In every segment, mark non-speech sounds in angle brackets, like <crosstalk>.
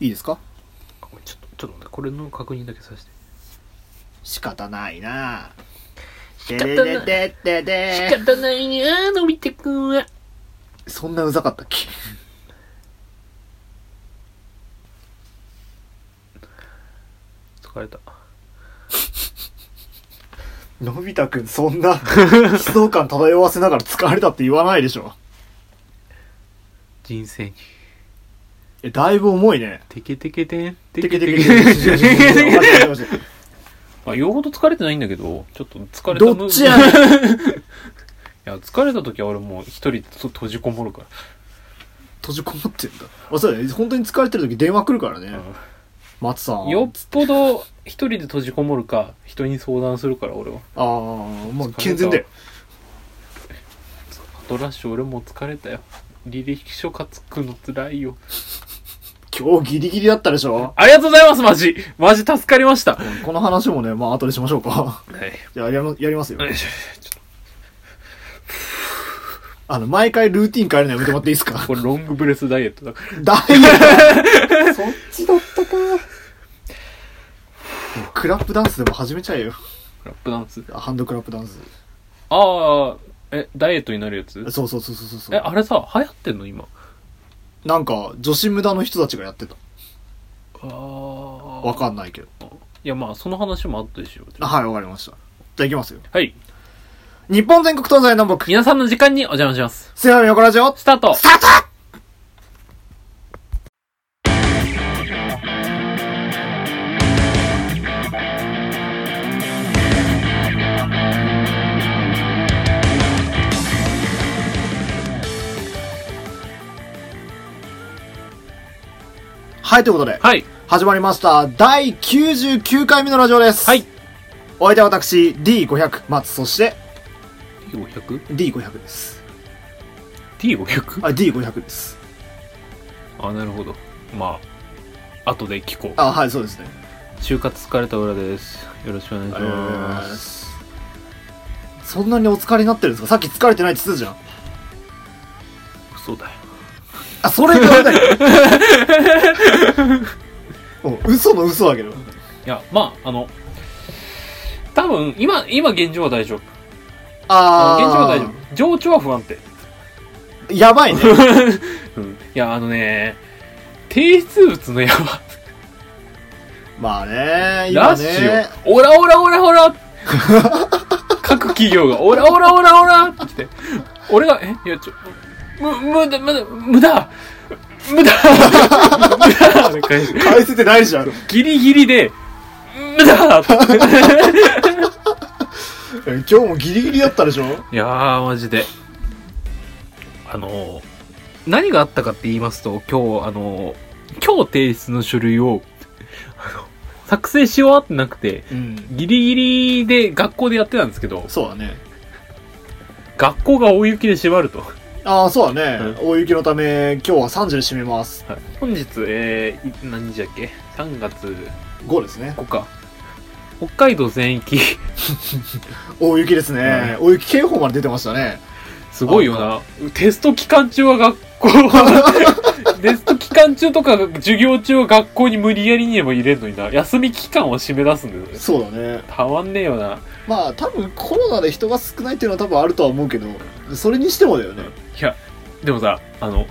いいですか？ちょっと、ちょっと待って、これの確認だけさせて。仕方ないな仕方ないでででで仕方ないなのび太くんは。そんなうざかったっけ？疲れた。のび太くんそんな <laughs> 悲壮感漂わせながら疲れたって言わないでしょ人生に。えだいぶ重いね。テケテケテン、テケテケテン。マジでマジであ、よほど疲れてないんだけど、ちょっと疲れたどっちやねん。<laughs> いや、疲れた時は俺もう一人閉じこもるから。閉じこもってんだ。あそうだね。本当に疲れてる時電話来るからね。松さん。よっぽど一人で閉じこもるか、人に相談するから俺は。ああもう健全だよパトラッシュ俺もう疲れたよ。履歴書書くの辛いよ。今日ギリギリだったでしょ？ありがとうございます、マジ。マジ助かりました。はこの話もねまあ後でしましょうか。い。じゃあやりまやりますよ。よい。しょあの毎回ルーティン変えるのやめてもらっていいですか？<laughs> これロングブレスダイエットだ。から。ダイエット？<laughs> そっちだったか。クラップダンスでも始めちゃえよ。ラップダンス？ハンドクラップダンス。ああ、え、ダイエットになるやつ？そうそうそうそうそう。そえ、うあれさ、流行ってんの今？なんか女子無駄の人たちがやってたああ。わかんないけどいや、まあ、その話もあったでしょ。あはいわかりましたじゃあいきますよはい。日本全国東西南北皆さんの時間にお邪魔します。セラミ横ラジオスタートスタートはい、ということで、はい。始まりました。第99回目のラジオです。はい。お相手は私、D500、松、そして、T500?T500? D500 です。あ、D500 です。あ、なるほど。まあ、後で聞こう。あ、はい、そうですね。就活疲れた裏です。よろしくお願いします。す。そんなにお疲れになってるんですか？さっき疲れてないって言ってたじゃん。嘘だよ。あ、それがダメだよ。<laughs> 嘘の嘘だけど。いや、まあ、あの、多分、今、今現状は大丈夫。あー。現状は大丈夫。情緒は不安定。やばいね。うん。いや、あのね、提出物のやば。まあね、今ラッシュね。を、オラオラオラオラ各企業が、オラオラオラオラって来て、俺が、え、いや、ちょ、む、無駄、無駄、無駄無駄無駄返して返せてないじゃん。えギリギリで、無駄 <laughs> 今日もギリギリだったでしょ？いやー、マジで。あの、何があったかって言いますと、今日、あの、今日提出の書類を、作成し終わってなくて、うん。ギリギリで学校でやってたんですけど、そうだね。学校が大雪で閉まると。ああ、そうだね。大雪のため、今日は3時で閉めます。本日、えー、い何日だっけ ?3 月5ですね。5日。北海道全域、<laughs> 大雪ですね。大雪警報まで出てましたね。すごいよな。テスト期間中は学校、テスト期間中とか授業中は学校に無理やりにでも入れんのにな。休み期間を締め出すんだよね。そうだね。たまんねえよな。まあ、多分コロナで人が少ないっていうのは多分あるとは思うけど、それにしてもだよね。いや、でもさ、あの、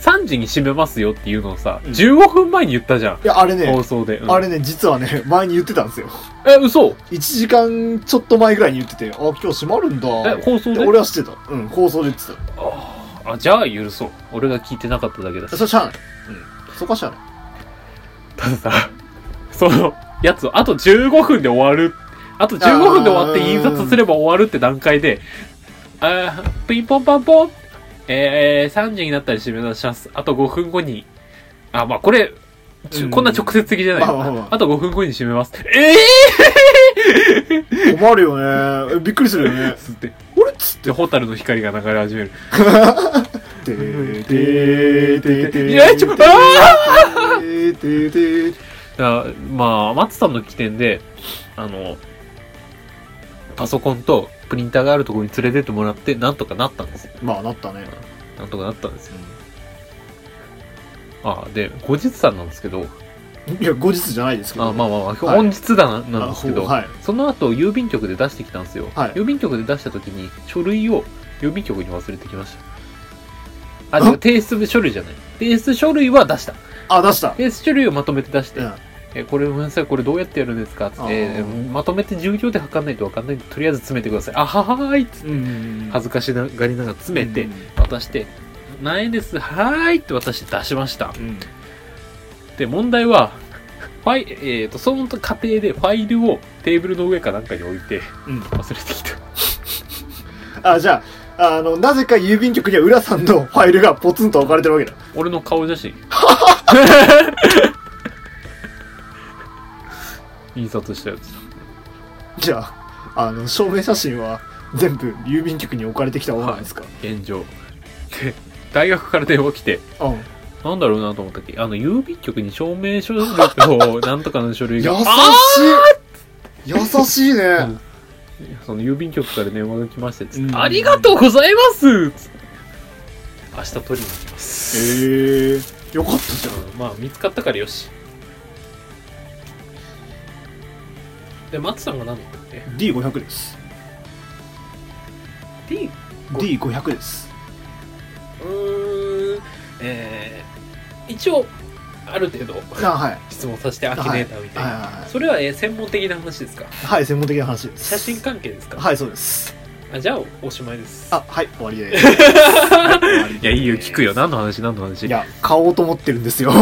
3時に閉めますよっていうのをさ、うん15分前に言ったじゃん。いや、あれね放、送で。うんあれね、実はね、<laughs> 前に言ってたんですよ。え、嘘？1時間ちょっと前ぐらいに言ってて、あ、今日閉まるんだ。え、放送で？で俺は知ってた。うん、放送で言ってあ、じゃあ許そう。俺が聞いてなかっただけだた。しそ。れしゃあない。うん。そこはしゃあない。たださ、そのやつをあと15分で終わる。あと15分で終わってあー印刷すれば終わるって段階で、あーピンポンパンポンえー、3時になったら締め出します。あと5分後に、あ、まあこれ、うんこんな直接的じゃない。まあまあまああと5分後に締めます。え困るよね。えびっくりするよねー。つって、つって。で、ホタルの光が流れ始める。てーてーてーてーいやちょあてーてーてーだまあ、松さんの起点で、あの、パソコンとプリンターがあるところに連れてってもらって、なんとかなったんですよ。まあ、なったね。なんとかなったんですよ。あで後日談なんですけどいや後日じゃないですけど。あまあまあまあはい。本日談なんですけど、はい。その後郵便局で出してきたんですよ、はい。郵便局で出した時に書類を郵便局に忘れてきました。ああ？違う提出書類じゃない。提出書類は出した。あ出した。提出書類をまとめて出して、うん。えこれごめんなさいこれどうやってやるんですか？つって、まとめて重量で測んないと分かんないんでとりあえず詰めてください。あははーいっつって恥ずかしがりながら詰めてうん。渡して何円です？はーいって渡して出しました。うんで問題はファイ、えー、とその過程でファイルをテーブルの上かなんかに置いてうん。忘れてきた。あじゃああのなぜか郵便局には浦さんのファイルがポツンと置かれてるわけだ。俺の顔写真。<laughs> 印刷したやつ。じゃああの証明写真は全部郵便局に置かれてきたものなんですか、現状。で大学から電話来てうんなんだろうなと思ったっけ？あの郵便局に証明書類と <laughs> なんとかの書類優しがい優しいね、う <laughs> んその郵便局から電話が来ましてつって。うん。ありがとうございます！つって明日取りに行きます。へえよかったじゃん。うん。まあ見つかったからよし。で松さんが何だったっけ？D500 です。D D500 です。うーん。えー、一応ある程度あはい。質問させてアキネーターみたいな、はい。はい。はいそれは、えー専門的な話ですか？はい専門的な話。です写真関係ですか、はいそうです。あじゃあおしまいです。あはい <laughs> 終わりです。いいやいいよ聞くよ。何の話？何の話？いや買おうと思ってるんですよ。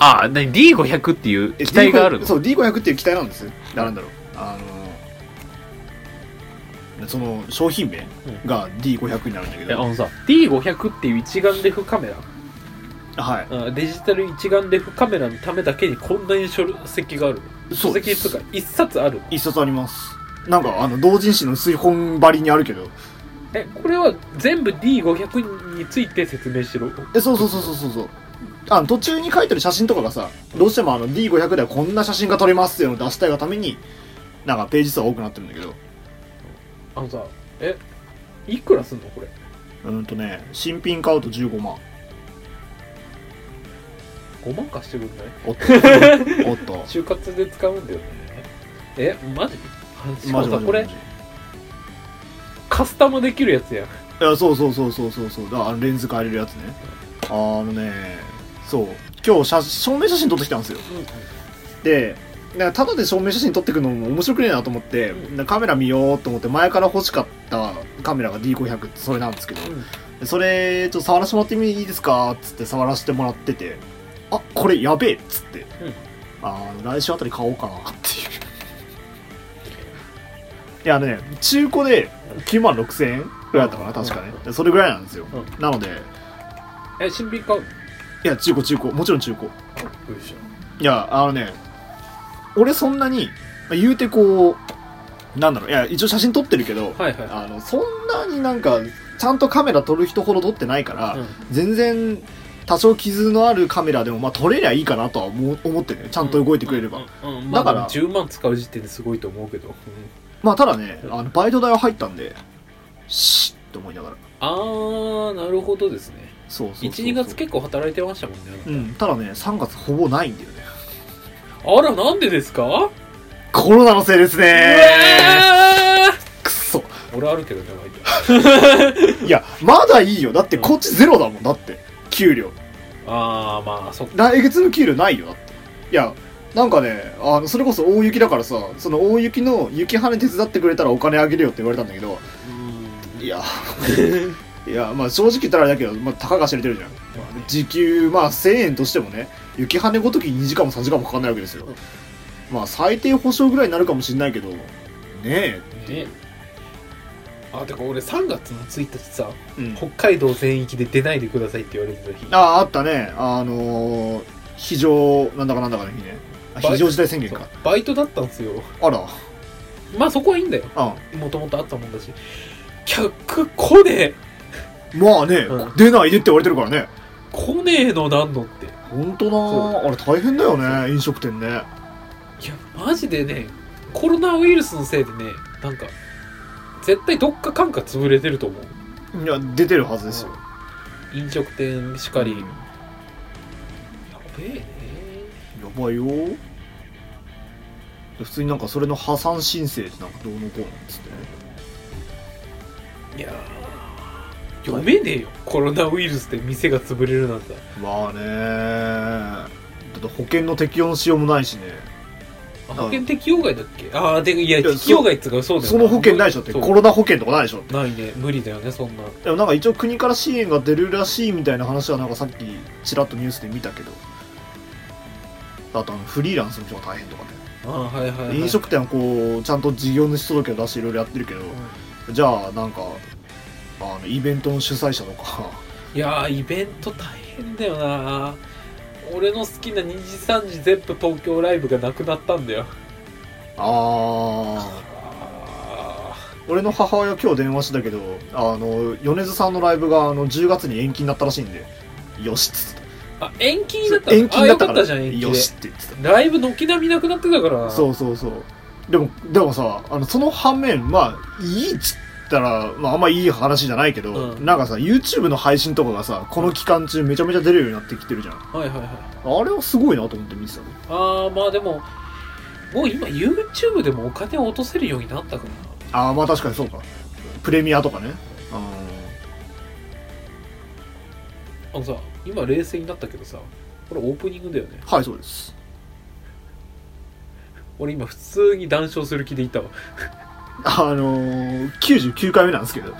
あ何？D500 っていうえ機体がある D500 のそう D500 っていう機体なんですよ。なんだろう。あのその商品名が D500 になるんだけど、えあのさ D500 っていう一眼レフカメラ？はい。あデジタル一眼レフカメラのためだけにこんなに書籍がある。そうです。籍とか一冊ある。の一冊あります。なんかあの同人誌の水本張りにあるけど。えこれは全部 D500 について説明しろ？えそうそうそうそうそう。そうあの途中に書いてる写真とかがさどうしてもあの D500 ではこんな写真が撮れますっていうのを出したいがためになんかページ数は多くなってるんだけど。あのさえいくらすんのこれ？うーんとね新品買うと15万5万貸してくんない？おっとおっと。<laughs> 就活で使うんだよね。えマジ？しかもさこれカスタムできるやつやん。いやそうそうそうそうそうそう。だあのレンズ変えれるやつね。あのねそう。今日写証明写真撮ってきたんですよ。でなんかただで証明写真撮ってくのも面白くねえなと思って、うカメラ見ようと思って前から欲しかったカメラが D500 ってそれなんですけど、でそれちょっと触らせてもらってもいいですかっつって触らせてもらっててあこれやべえっつって、あー来週あたり買おうかなっていう。いやあのね中古で9万6千円ぐらいだったかな確かね、でそれぐらいなんですよ、うなので。え新品買う？いや中古中古。もちろん中古。よいやあのね俺そんなにまあ言うてこうなんだろう。いや一応写真撮ってるけど、はいはい。あのそんなになんかちゃんとカメラ撮る人ほど撮ってないから、うん。全然多少傷のあるカメラでもまあ撮れりゃいいかなとは思う思ってるねちゃんと動いてくれれば、うんうんまあだからでも10万使う時点ですごいと思うけど、うん。まあただねあのバイト代は入ったんでシッって思いながら。あーなるほどですね。そうそうそうそう。12月結構働いてましたもんねうん。ただね3月ほぼないんだよね。あらなんでですか？コロナのせいですうねわくっそ。ー俺あるけどね <laughs> いやまだいいよ。だってこっちゼロだもんだって給料。ああまあそっか。来月の給料ないよだって。いやなんかねあのそれこそ大雪だからさその大雪の雪跳ね手伝ってくれたらお金あげるよって言われたんだけどいや <laughs> いやまあ正直言ったらあれだけど、まあ、たかが知れてるじゃん。まあね時給まあ1000円としてもね雪跳ねごとき2時間も3時間もかかんないわけですよ。まあ最低保証ぐらいになるかもしれないけどねえ。ねあてか俺3月の1日さうん。北海道全域で出ないでくださいって言われてた日。あああったね。あのー、非常なんだかなんだかの日ね。あ非常事態宣言か。バイトだったんですよ。あら。まあそこはいいんだよ。あもともとあったもんだし。客来ねまあね、うん。出ないでって言われてるからね。え来ねえのなんのって。い本当なあれ大変だよね飲食店ね。やマジでねコロナウイルスのせいでねなんか絶対どっか感化潰れてると思う。いや出てるはずですよ。飲食店しかり、べえね。やばいよ。普通になんかそれの破産申請ってなんかどうのこうのっつって。ねいやー。読めねえよ。コロナウイルスで店が潰れるなんて。まあね。だって保険の適用のしようもないしね。あ保険適用外だっけ？ああでいや適用外っつうかそうだよその保険ないでしょって。コロナ保険とかないでしょって。ないね。無理だよねそんな。でもなんか一応国から支援が出るらしいみたいな話はなんかさっきちらっとニュースで見たけど。あとあのフリーランスの人が大変とかね。ああはいはい、はい、飲食店はこうちゃんと事業主届を出していろいろやってるけど。じゃあなんかあのイベントの主催者とか。いやーイベント大変だよな俺の好きな2時3時全部東京ライブがなくなったんだよ。あああ俺の母親今日電話したけどあの米津さんのライブがあの10月に延期になったらしいんで。よしっつって。あ延期になったの？延期になったから。じゃん延期で。よしって言ってた。ライブ軒並みなくなってたから。そうそうそう。でもでもさあのその反面まあいいっつったら、まあ、あんまいい話じゃないけど、うん。なんかさ YouTube の配信とかがさこの期間中めちゃめちゃ出れるようになってきてるじゃん。はいはいはい。あれはすごいなと思って見てたねああまあでももう今 YouTube でもお金を落とせるようになったからああまあ確かにそうか。プレミアとかね。あのさ今冷静になったけどさこれオープニングだよね。はいそうです。俺今普通に談笑する気でいたわあのー、99回目なんですけど。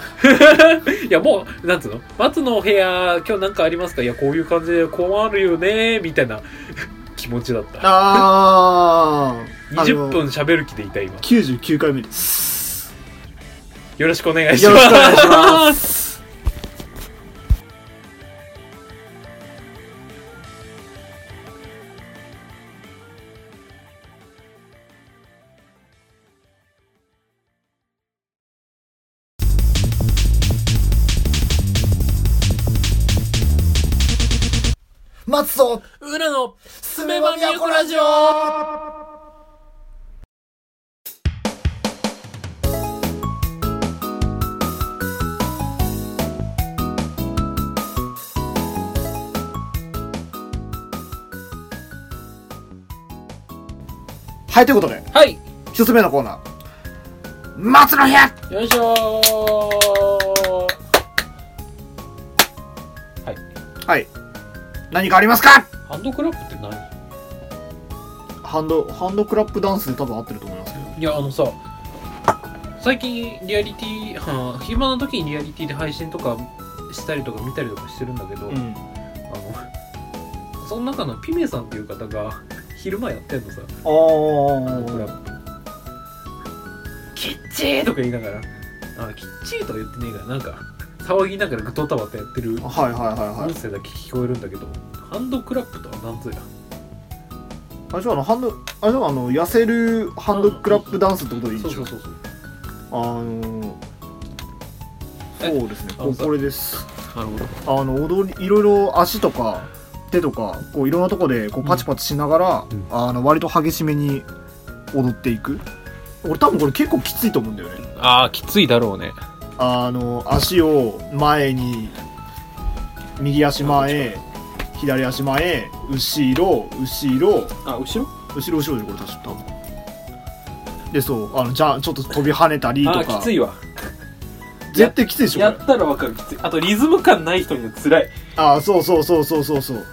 <laughs> いやもうなんつうの？松のお部屋今日なんかありますか？いやこういう感じで困るよねみたいな。<laughs> 気持ちだった。ああ20 <laughs> 分喋る気でいた今。99回目です。よろしくお願いしよます。ろしくお願いしますはいということではい。一つ目のコーナー。松の部屋。よいしょー。はい。何かありますか？ハンドクラップって何？ハンドハンドクラップダンスで多分合ってると思いますけど。いやあのさ最近リアリティはあ暇な時にリアリティで配信とかしたりとか見たりとかしてるんだけど、うん。あのその中のピメさんっていう方が昼間やってんのさ。あハンドクラー。ップキッチーとか言いながら。あキッチーとか言ってねえからなんか騒ぎながらグトタバタやってるはいはいはいはい。音声だけ聞こえるんだけど、ハンドクラップとは何ぞや。あれでしょあのハンドあれでしょあの痩せるハンドクラップダンスってことでいいんでしょ？そうそうそうそう。あのえそうですね。あのさ。ここれです。なるほど。あの踊りいろいろ足とか手とかこういろんなとこでこうパチパチしながら、うん。あの割と激しめに踊っていく。俺多分これ結構きついと思うんだよね。ああきついだろうね。あの足を前に右足前左足前後ろ後ろ。あ後ろ？後ろ後ろでこれ確か多分。でそうあのじゃあちょっと飛び跳ねたりとか。きついわ。絶対きついでしょやったらわかる。きつい。あとリズム感ない人には辛い。ああそうそうそうそうそうそう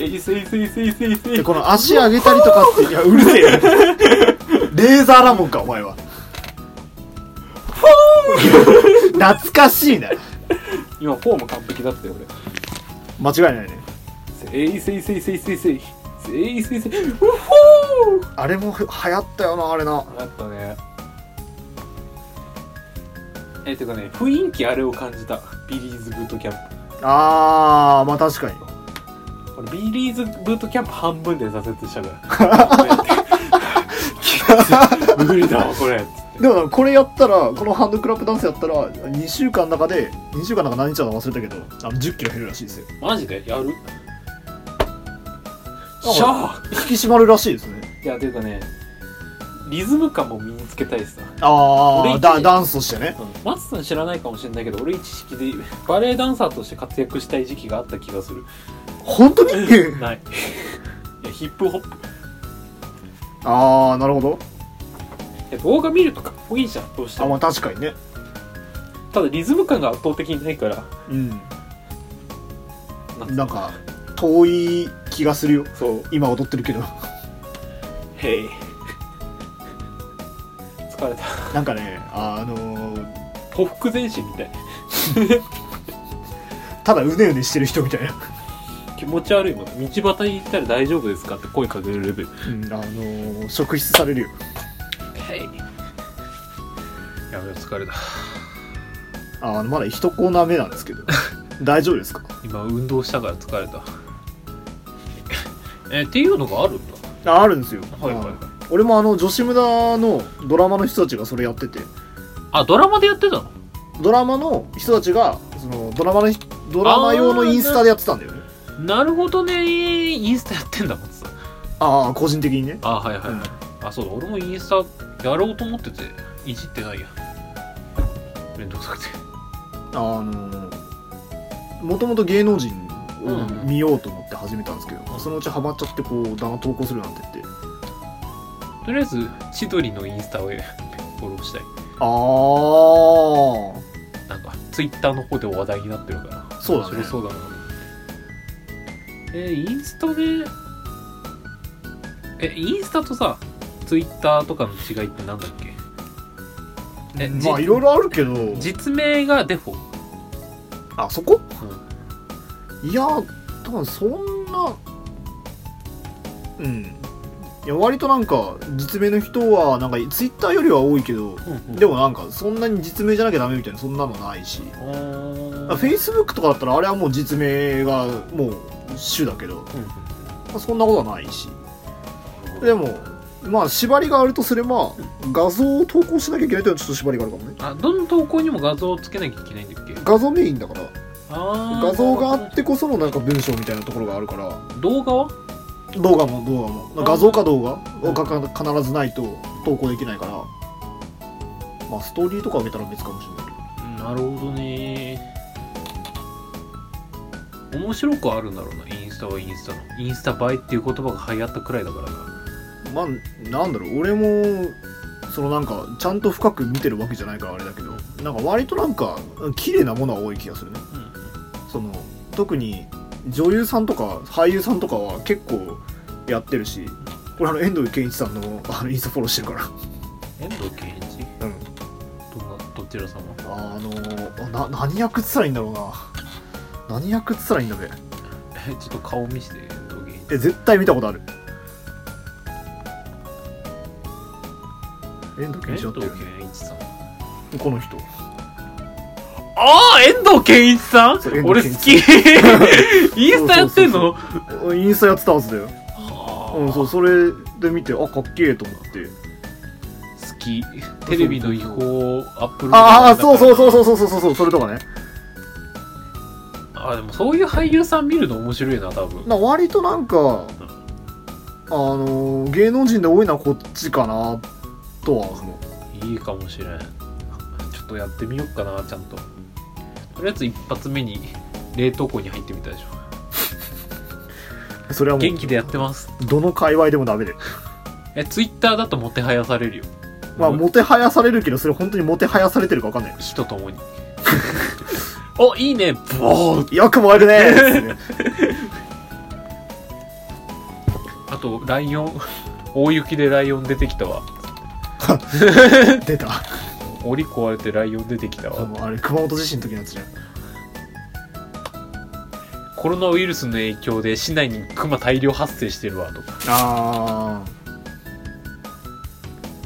えいせいせいせいせいせい。でこの足上げたりとかっていやうるせえよ。レーザーラモンかお前は。懐かしいな。今フォーム完璧だったよ間違いないね。俺せいせいせいせいせい。せいせいせいせい。うっほー。あれもふ流行ったよなあれな。あったね。えてかね雰囲気あれを感じた。ビリーズブートキャンあーまあ確かにビリーズブートキャンプ半分で挫折したから。<laughs> 無理だわこれ。でもこれやったらこのハンドクラップダンスやったら2週間の中で2週間の中何日だか忘れたけどあの1 0キロ減るらしいですよ。マジで？やる？あしゃあ引き締まるらしいですね。いやていうかねリズム感も身につけたいしさ、ああダダンスとしてね。うん、マツさん知らないかもしれないけど俺一時期でバレエダンサーとして活躍したい時期があった気がする本当に？<laughs> ない。いやヒップホップ。ああなるほど。いや動画見るとかっこいいじゃんどうしてもあまあ確かにね。ただリズム感が圧倒的にないから。うん。なんなんか遠い気がするよ。そう。今踊ってるけど。へい。疲れた。なんかねあのーほふ前進みたい。<laughs> ただうねうねしてる人みたいな、気持ち悪いもん道端に行ったら大丈夫ですかって声かけるレベル。うん、あのー職質されるよ。へいやべえ疲れた。ああのまだ一コーナー目なんですけど。<laughs> 大丈夫ですか？今運動したから疲れた。えっていうのがあるんだ？ああるんですよ、はいはいはい。あ俺もあの女子無駄のドラマの人たちがそれやってて。あドラマでやってたの？ドラマの人たちがそのドラマの人ドラマ用のインスタでやってたんだよねなるほどね。インスタやってんだもんさ。ああ個人的にね。あはいはいはい、うん。あそうだ。俺もインスタやろうと思ってていじってないやめんどくさくて。あのもともと芸能人をうん見ようと思って始めたんですけど、そのうちハマっちゃってこうだな投稿するなんて言って。とりあえず千鳥のインスタをフォローしたい。あなんかツイッターの方で話題になってるから。そうだね。そうだなえーインスタでえインスタとさツイッターとかの違いってなんだっけ？あえじまあいろいろあるけど。実名がデフォ、あそこ？うん。いや多分そんなうん。いや割となんか実名の人はなんかツイッターよりは多いけどでもなんかそんなに実名じゃなきゃダメみたいなそんなのないし。フェイスブックとかだったらあれはもう実名がもう主だけど、まあ、そんなことはないし。でもまあ縛りがあるとすれば画像を投稿しなきゃいけないというのはちょっと縛りがあるかもね。あどの投稿にも画像をつけなきゃいけないんだっけ？画像メインだから。画像があってこそのなんか文章みたいなところがあるから。動画は？動画も動画も。画像か動画がか必ずないと投稿できないから。まあストーリーとか上げたら別かもしれないけど。なるほどね面白くあるんだろうなインスタはインスタの。インスタ映えっていう言葉が流行ったくらいだからな。まあなんだろう。俺もそのなんかちゃんと深く見てるわけじゃないからあれだけど。なんか割となんか綺麗なものは多い気がするね。その特に女優さんとか俳優さんとかは結構やってるしこれあの遠藤憲一さんのあのインスタフォローしてるから。遠藤健一？うん。どんなどちら様？あのな何役っつったらいいんだろうな何役っつったらいいんだべ <laughs> えちょっと顔見せてえ絶対見たことある。遠藤憲遠藤一だったよね。健一さん。この人。ああ遠藤健一さん？俺好き。<laughs> インスタやってんの？インスタやってたはずだよ。あ。うんそうそれで見てあかっけえと思って。好き。テレビの違法アップロードああそうそうそうそうそうそうそうそれとかねあでもそういう俳優さん見るの面白いな多分。な割となんかあのー芸能人で多いのはこっちかなとは思いいかもしれん。ちょっとやってみようかなちゃんと。とりあえず一発目に冷凍庫に入ってみたでしょ。うそれはも元気でやってます。うどの界隈でもダメで。えツイッターだともてはやされるよ。まあもてはやされるけどそれ本当にもてはやされてるか分かんない。火とともにおいいね。ボー。よく燃えるね。あとライオン。大雪でライオン出てきたわ。<laughs> 出た。檻壊れてライオン出てきたわ。あれ熊本地震の時のやつじゃん。コロナウイルスの影響で市内にクマ大量発生してるわとか。あ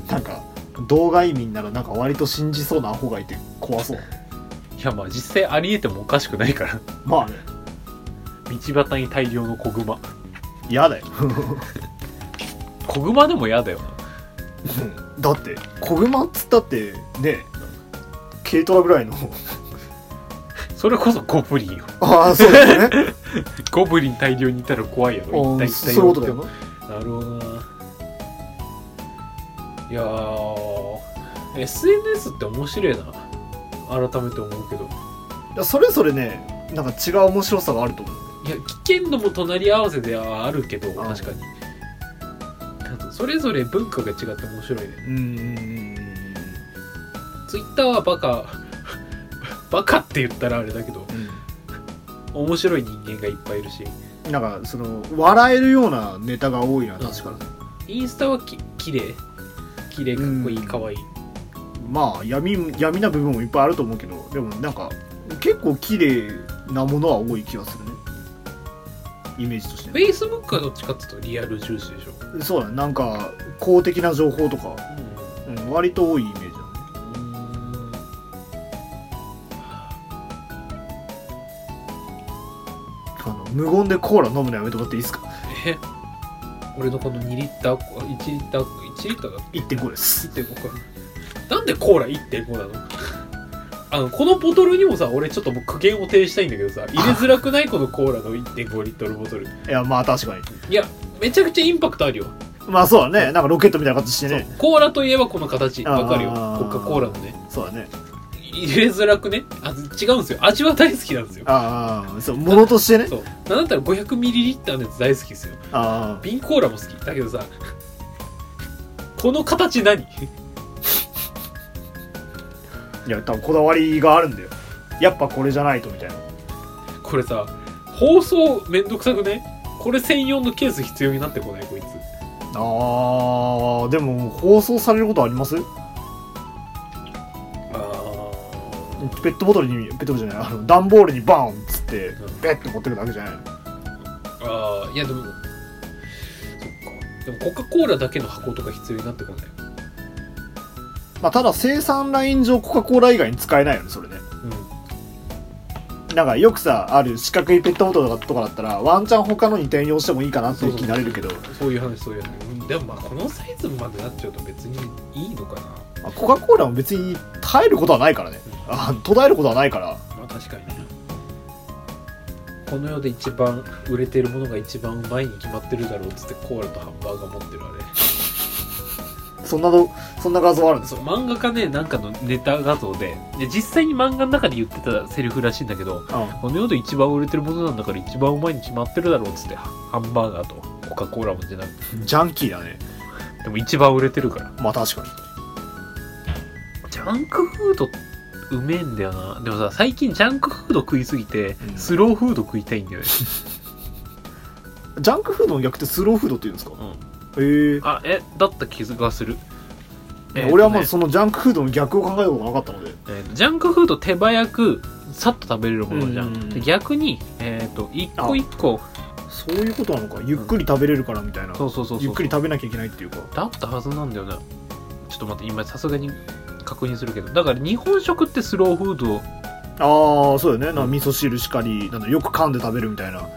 ー。なんか動画移民ならなんか割と信じそうなアホがいて怖そういやまあ実際ありえてもおかしくないから。まあね。道端に大量の子グマ嫌だよ。子グマでも嫌だよな。だって子グマっつったってね軽トラぐらいの。それこそゴブリンよ。ああそうだよね。<laughs> ゴブリン大量にいたら怖いやろ。一体一体。そういうことだよな。なるほどな。いやー SNS って面白いな改めて思うけど。いやそれぞれねなんか違う面白さがあると思う。いや危険度も隣り合わせではあるけどあ確かに。それぞれ文化が違って面白いね。うん。うんうんツイッターはバカ。<laughs> バカって言ったらあれだけどうん。面白い人間がいっぱいいるし。うんなんかその笑えるようなネタが多いな確かに、インスタはき綺麗。綺麗かっこいいうん。可愛いまあ闇闇な部分もいっぱいあると思うけどでもなんか結構綺麗なものは多い気がするね。イメージとして。フェイスブックはどっちかっていうとリアル重視でしょ。そうだね。なんか公的な情報とか、うん、割と多いイメージだね。うんあの無言でコーラ飲むのやめてもらっていいですか？え？俺のこの2リッター1リッター1リッターだ1.5です。1.5かなんでコーラ1.5なの？あのこのボトルにもさ俺ちょっともう苦言を呈したいんだけどさ入れづらくないこのコーラの1.5リットルボトル。いやまあ確かに。いやめちゃくちゃインパクトあるよ、まあそうだね。なんかロケットみたいな形してね。コーラといえばこの形。わかるよ。コカ・コーラのね。そうだね。入れづらくね？あ違うんですよ。味は大好きなんですよ。ああそう。ものとしてね。そう。なんだったら 500ml のやつ大好きですよ。あ瓶コーラも好き。だけどさこの形何？あいや多分こだわりがあるんだよ。やっぱこれじゃないとみたいな。これさ包装めんどくさくね？これ専用のケース必要になってこない？こいつ。あーでも放送されることあります？あペットボトルにペットボトルじゃないあの段ボールにバーンっつってうん。ペッて持ってくだけじゃない？のあーいやでもそっか。でもコカ・コーラだけの箱とか必要になってこない？まあただ生産ライン上コカ・コーラ以外に使えないよねそれね。うなんかよくさある四角いペットボトルとかだったらワンチャン他のに転用してもいいかなっていう気になれるけど。んそういう話そういう話。うんでもまあこのサイズまでなっちゃうと別にいいのかな。まあコカ・コーラも別に耐えることはないからね。あ途絶えることはないから。まあ確かにね。この世で一番売れてるものが一番うまいに決まってるだろうっつってコーラとハンバーガー持ってるあれそんなのそんな画像あるんですそう漫画かねなんかのネタ画像でで実際に漫画の中で言ってたセリフらしいんだけどあこの世で一番売れてるものなんだから一番うまいに決まってるだろうっつってハンバーガーとコカ・コーラもじゃなくて。ジャンキーだね。でも一番売れてるから。まあ確かに。ジャンクフードうめえんだよな。でもさ最近ジャンクフード食いすぎてうん。スローフード食いたいんだよね、<laughs> ジャンクフードの逆ってスローフードって言うんですか？うん、へえあえだった気がする。えーとね。俺はまずそのジャンクフードの逆を考えたことがなかったので。えーとジャンクフード手早くさっと食べれるものじゃうんんで逆に、えー、と一個一個そういうことなのか。ゆっくり食べれるからみたいな、そうそうそうそう。ゆっくり食べなきゃいけないっていうか。だったはずなんだよね。ちょっと待って今さすがに確認するけど。だから日本食ってスローフードああそうだよね。なんか味噌汁しかりなんだよく噛んで食べるみたいな。そうそう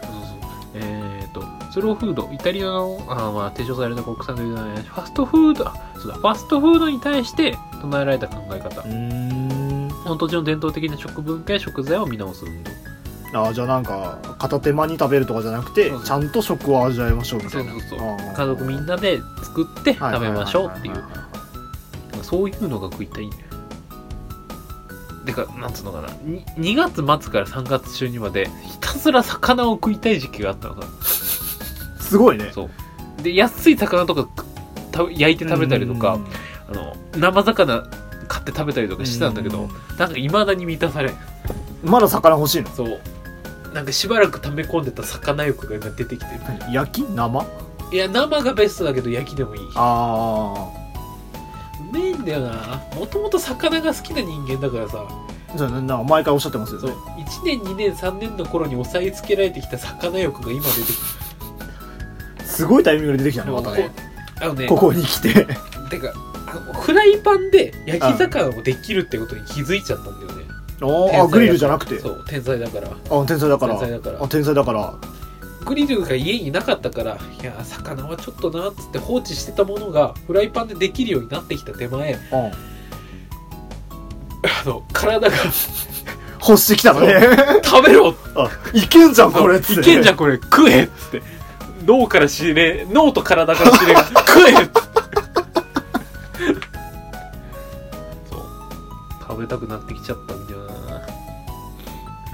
えっ、とスローフード。イタリアのあーまあ提唱された国産でファストフードあそうだファストフードに対して唱えられた考え方。うーん。本土地の伝統的な食文化や食材を見直す運動。ああじゃあなんか片手間に食べるとかじゃなくてそうそう。ちゃんと食を味わいましょうみたそいうな。そうそうあー。家族みんなで作って食べましょうっていう。ははははそういうのが食いたいんだよてかなんつうのかな。に2月末から3月中にまでひたすら魚を食いたい時期があったのさすごいね。そう。で安い魚とかた焼いて食べたりとかあの生魚買って食べたりとかしてたんだけどうんなんかいまだに満たされん。まだ魚欲しいの？そう。なんかしばらく溜め込んでた魚欲が今出てきてる。焼き？生？いや生がベストだけど焼きでもいい。うあめえんだよな。もともと魚が好きな人間だからさ。あじゃあな毎回おっしゃってますよそう。ね1年2年3年の頃に抑えつけられてきた魚欲が今出てきすごいタイミングで出てきたたねまたねあのねここに来て。てかあのフライパンで焼き魚もできるってことに気づいちゃったんだよね。ああグリルじゃなくて？そう天才だから。あ天才だから。天才だから。あ天才だから。グリルが家になかったからいや魚はちょっとなっつって放置してたものがフライパンでできるようになってきた手前。うん。あの体が欲してきたのね。食べろ。<laughs> あいけんじゃんこれっつって。いけんじゃんこれ。食えっつって脳から知れ脳と体から指令が食えっそう。食べたくなってきちゃったんだよな。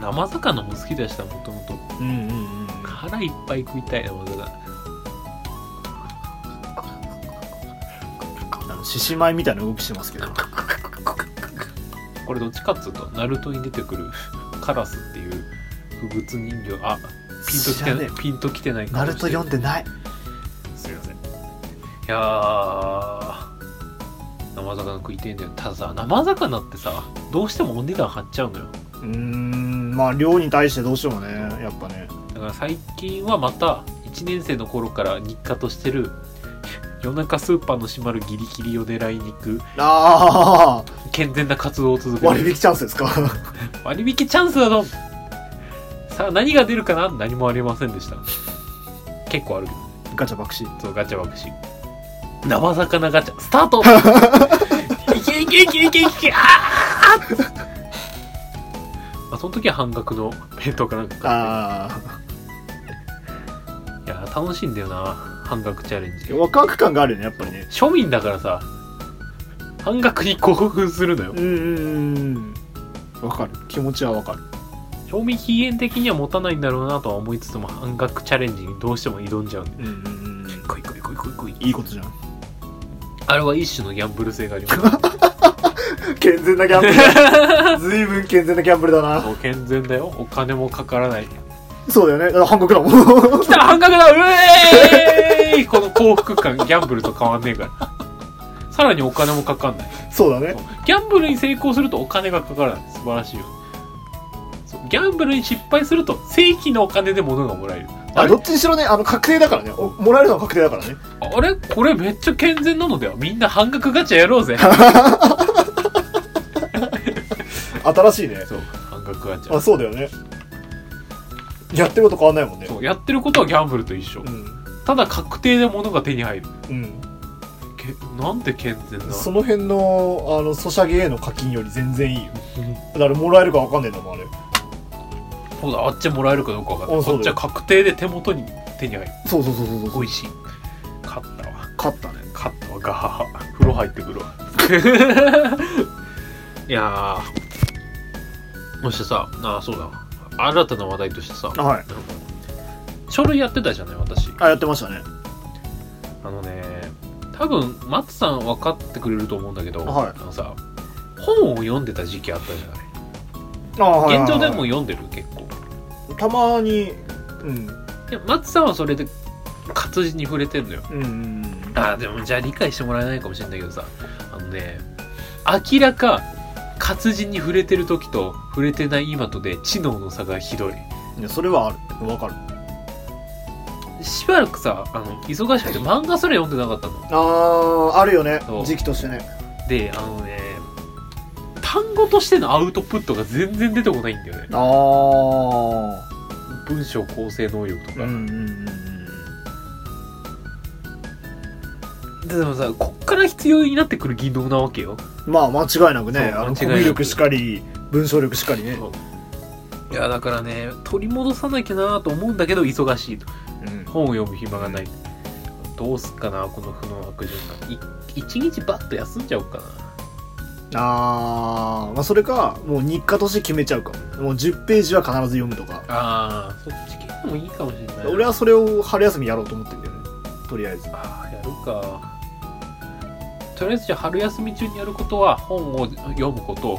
生魚も好きでしたもともとうんうんうん。腹いっぱい食いたい生魚あの獅子舞みたいな動きしてますけど。これどっちかっつうとナルトに出てくるカラスっていう不物人形。あピンときてないピンときてないナルト読んでない。すいません。いやー。生魚食いてえんだよ。たださ生魚ってさどうしてもお値段張っちゃうのよ。うーん。まあ量に対してどうしてもねやっぱね。だから最近はまた1年生の頃から日課としてる夜中スーパーの閉まるギリギリを狙いに行くああ健全な活動を続ける。割引チャンスですか？<laughs> 割引チャンスだぞさあ何が出るかな？何もありませんでした。結構あるけど。ガチャ爆死。そうガチャバクシ生魚ガチャ。スタート。<laughs> いけいけいけいけいけ。あーまあその時は半額の弁当かなんか買あって。いや楽しいんだよな。半額チャレンジ。あワクワク感があるよねやっぱりね。庶民だからさ。半額に興奮するのよ。うんうんうん。わかる。気持ちはわかる賞味期限的には持たないんだろうなとは思いつつも半額チャレンジにどうしても挑んじゃうんで。うんうんうん。来い来い来い来い来い。いいことじゃん。あれは一種のギャンブル性があります。<laughs> 健全なギャンブル。だずいぶん健全なギャンブルだな。そう健全だよ。お金もかからない。そうだよね。だから半額だもん。来た半額だ。うえーい。この幸福感ギャンブルと変わんねえから。さらにお金もかかんない。そうだね。ギャンブルに成功するとお金がかからない。素晴らしいよギャンブルに失敗すると正規のお金で物がもらえる。あどっちにしろねあの確定だからね。おもらえるのは確定だからね。あれ？これめっちゃ健全なのではみんな半額ガチャやろうぜ。<laughs> 新しいね。そう半額ガチャ。あそうだよね。やってること変わんないもんね。そうやってることはギャンブルと一緒。うん。ただ確定で物が手に入る。うん。けなんで健全なその辺のあのソシャゲへの課金より全然いいよ。<laughs> だからもらえるか分かんねえんだもんあれそうだあっちもらえるかどうかわかんない。こっちは確定で手元に手に入る。そうそうそうそうそう。美味しい。勝ったわ。勝ったね。勝ったわ。ガハハ。風呂入ってくるわ。<laughs> いやー。そしてさあそうだ。新たな話題としてさ。はい。書類やってたじゃない私。あやってましたね。あのね多分松さん分かってくれると思うんだけど、はい。あのさ本を読んでた時期あったじゃない。あはい。現状でも読んでる結構たまにうん。いや松さんはそれで活字に触れてるのよ。うんうんあでもじゃあ理解してもらえないかもしれないけどさ。あのね明らか活字に触れてる時と触れてない今とで知能の差がひどい。いやそれはある。分かる。しばらくさあの忙しくて漫画すら読んでなかったの。あーあるよね。そう。時期としてね。であのね単語としてのアウトプットが全然出てこないんだよね。ああ文章構成能力とか、うんうんうんでもさこっから必要になってくる技能なわけよ。まあ間違いなくね。あのコミュ力しかり文章力しかりね。いやだからね取り戻さなきゃなと思うんだけど忙しいと。うん。本を読む暇がない。どうすっかなこの負の悪循環。い一日バッと休んじゃおうかなあーまあそれかもう日課として決めちゃうかも。もう10ページは必ず読むとか。ああそっち系でもいいかもしれない俺はそれを春休みやろうと思ってるんだよね。とりあえず。ああやるか。とりあえずじゃあ春休み中にやることは本を読むこと。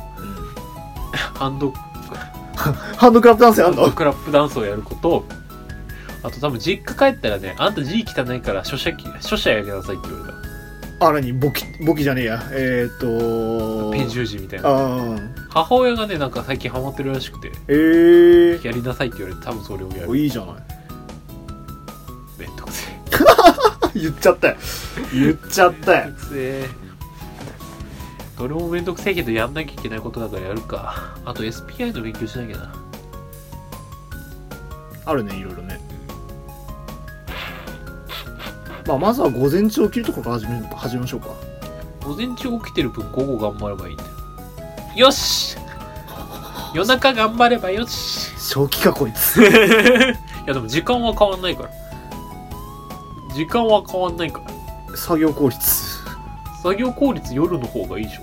ハンド <laughs> ハンドクラップダンスやんの？クラップダンスをやること。あと多分実家帰ったらねあんた字汚いから書写機書写やりなさいって言われあ何？簿記簿記じゃねえや。えー、っと。たペン習字みたいな。あー。母親がねなんか最近ハマってるらしくて。えー、やりなさいって言われて多分それをやる。おいいじゃない。めんどくせえ。<laughs> 言っちゃったよ。言っちゃったよ。めんどくせえ。どれもめんどくせえけどやんなきゃいけないことだからやるか。あと SPI の勉強しなきゃな。あるねいろいろねまあまずは午前中起きるとこから始め始めましょうか。午前中起きてる分午後頑張ればいいんだよ。よし！夜中頑張ればよし！正気かこいつ。<laughs> いやでも時間は変わんないから。時間は変わんないから。作業効率。作業効率夜の方がいいでしょ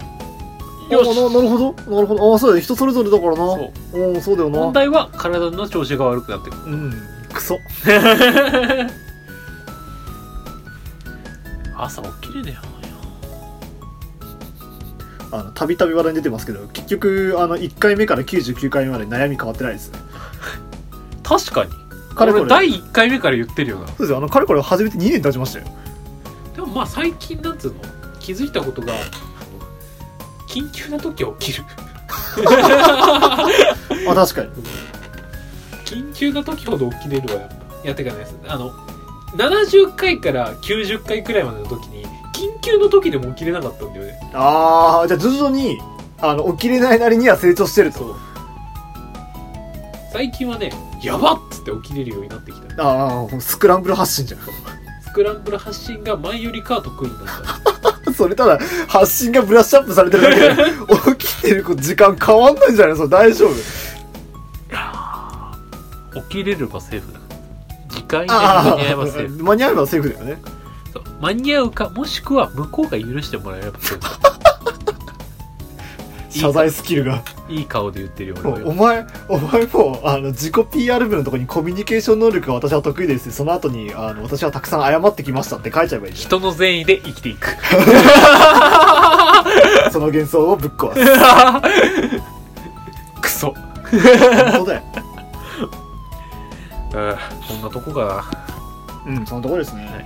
よし！あななるほど。なるほど。あそうだよ。人それぞれだからな。そう。そうだよな。問題は体の調子が悪くなってくる。うん。クソ <laughs> 朝起きれねえよあのたびたび話題に出てますけど結局あの1回目から99回目まで悩み変わってないですね。確かに。これ。俺第1回目から言ってるよな。そうですよ。あのかれこれ始めて2年経ちましたよ。でもまあ最近なんつうの？気づいたことが緊急な時は起きる。<laughs> あ確かに。緊急な時ほど起きれるわやっぱ。いやてかねあの70回から90回くらいまでの時に緊急の時でも起きれなかったんだよね。ああじゃあ徐々にあの起きれないなりには成長してると。そう。最近はねやばっつって起きれるようになってきた。ああスクランブル発進じゃスクランブル発進が前よりかは得意になった。ん <laughs> それただ発進がブラッシュアップされてるだけで <laughs> 起きてる時間変わんないんじゃないそれ大丈夫。起きれればセーフだ時間にあ間に合えばセーフあ間に合えばセーフだよね。そう。間に合うかもしくは向こうが許してもらえれば。セーフだ謝罪スキルが。いい顔で言ってるよも俺お前お前もうあの自己 PR 部のとこにコミュニケーション能力が私は得意です。その後にあの私はたくさん謝ってきましたって書いちゃえばいいじ人の善意で生きていく。ゃ <laughs> んその幻想をぶっ壊す。<laughs> クソ。本当だようん。こんなとこかなうんそのところですね、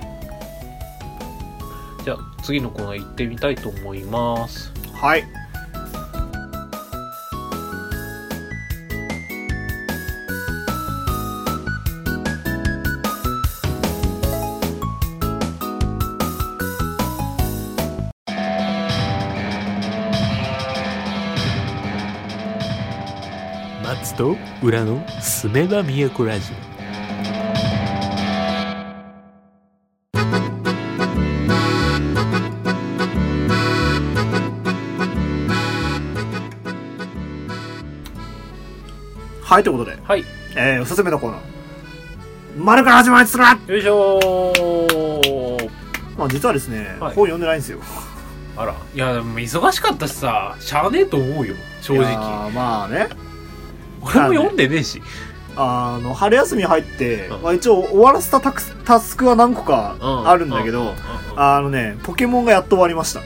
じゃあ次のコーナー行ってみたいと思います。はい。松と裏のすめば都ラジはいということで、オはい。えー、おすすめのコーナー。丸から始まりつらよいしょー。まあ実はですね、はい。本読んでないんですよ。あら。いやでも忙しかったしさしゃあねえと思うよ。正い直まあね。俺も読んでねえし。あの春休み入って、うん。まあ、一応終わらせたタクスタスクは何個かあるんだけど、うううん。あのねポケモンがやっと終わりました。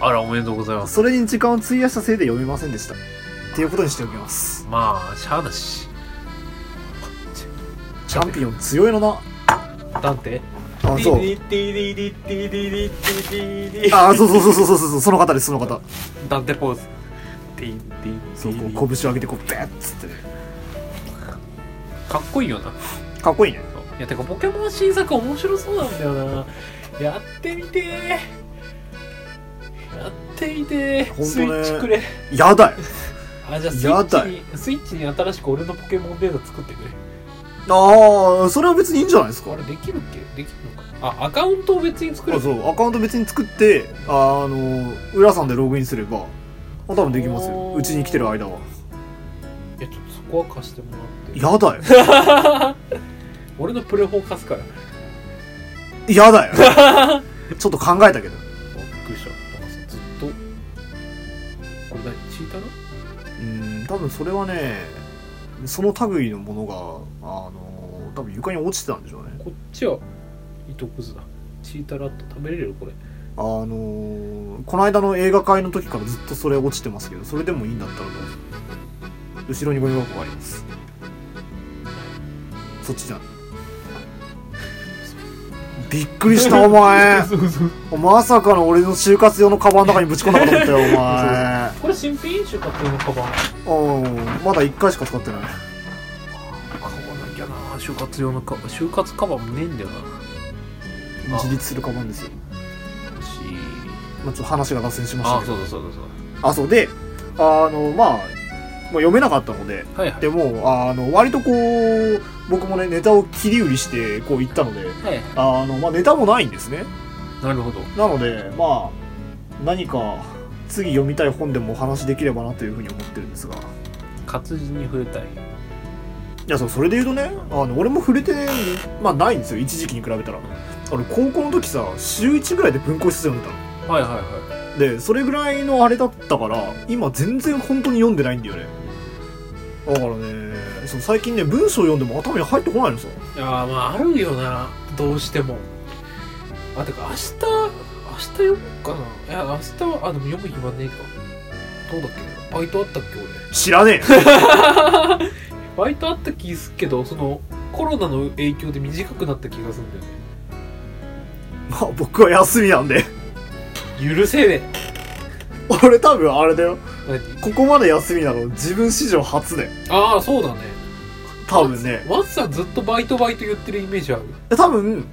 あらおめでとうございます。それに時間を費やしたせいで読めませんでしたっていうことにしておきます。まあしゃあだし。チャンピオン強いのな。ダンテあそう。あそうそうそうそうそうそうその方ですその方ダンテポーズそうこう拳を上げてこうベッつってかっこいいよなかっこいいねいやてかポケモン新作面白そうなんだよなやってみてやってみて本当ねやだよあじゃあスイやだッチにスイッチに新しく俺のポケモンデータ作ってくれ。ああそれは別にいいんじゃないですか？あれできるっけ？できるのか？あアカウントを別に作れあそう。アカウント別に作ってあの浦さんでログインすればあ多分できますよ。うちに来てる間は。いやちょっとそこは貸してもらって。やだよ。<laughs> 俺のプレフォー貸すから。やだよ。ちょっと考えたけど。びっくりしたずっとこれ何チーターうん多分それはねその類のものがあの多分床に落ちてたんでしょうね。こっちは糸くずだ。チータラット食べれるこれ。あのこの間の映画会の時からずっとそれ落ちてますけどそれでもいいんだったらと後ろにゴミ箱があります。そっちじゃんびっくりした <laughs> お前。そうそう。まさかの俺の就活用のカバンの中にぶち込んだかと思ったよお前。これ新品?種買ってるのカバン。うん。まだ1回しか使ってない。買わなきゃな就活用のカバン就活カバンもねえんだよな。あ自立するカバンですよ、しまあ、ちょっと話が脱線しましたあけど。そうだそうだそうあそう。であのまあ、まあ、読めなかったのでだはいはい。でもあの割とこう僕もねネタを切り売りしてこう言ったのではいあの、まあ、ネタもないんですね。なるほど。なのでまあ何か次読みたい本でもお話できればなというふうに思ってるんですが。い活字に触れたい。やそうそれで言うとねあの俺も触れて、まあ、ないんですよ。一時期に比べたら。俺高校の時さ週1ぐらいで文庫一冊読んでたの。はいはいはでそれぐらいのあれだったから今全然本当に読んでないんだよねだからねそう最近ね文章読んでも頭に入ってこないのさ。いやーまああるよなどうしても。あてか明日明日読むかな。いや明日はあでも読む暇ねえか。どうだっけバイトあったっけ俺。知らねえ。<laughs> バイトあった気すっけどそのコロナの影響で短くなった気がするんだよね。まあ僕は休みなんで。許せね俺多分あれだよ。えここまで休みなの自分史上初で何ああそうだね。多分ね。マツさんずっとバイトバイト言ってるイメージある。多分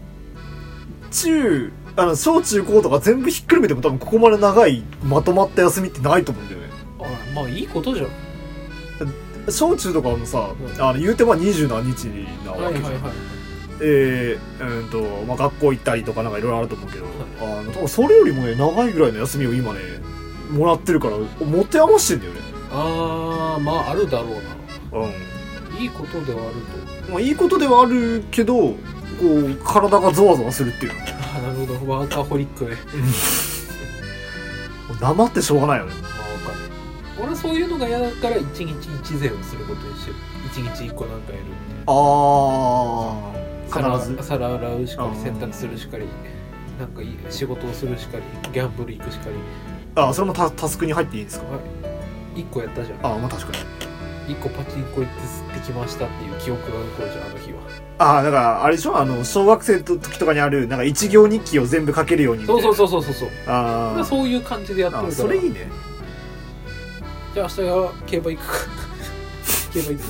中あの小中高とか全部ひっくるめても多分ここまで長いまとまった休みってないと思うんだよね。あまあいいことじゃん。小中とかもさ、うん。あの言うてまあ二十何日なわけじゃん、はいはいはいえー、うんと、まあ、学校行ったりとかなんかいろいろあると思うけど、あの、多分それよりもね、長いぐらいの休みを今ね、もらってるから、持て余してんだよね。ああまああるだろうなういいことではあるとん。まあ、いいことではあるけど、こう、体がゾワゾワするっていうの。あなるほどワーカホリックね <laughs> 黙ってしょうがないよね。まあわかる俺はそういうのが嫌だから一日一善をすることにしてる一日一個なんかやるみたいなあー、必ず。皿洗うしかり洗濯するしかりなんか仕事をするしかりギャンブル行くしかりあ、それもタタスクに入っていいんですか？一個やったじゃん。あ、まあ確かに。一個パチンコ行って吸ってきましたっていう記憶が残るじゃんあの日は。あ、だから、あれでしょ？あの、小学生の時とかにある、なんか一行日記を全部書けるように。そうそうそうそうそうそう。あー。そういう感じでやってるかあ、らそれいいね。じゃあ明日は競馬行くか。<laughs> 競馬行く？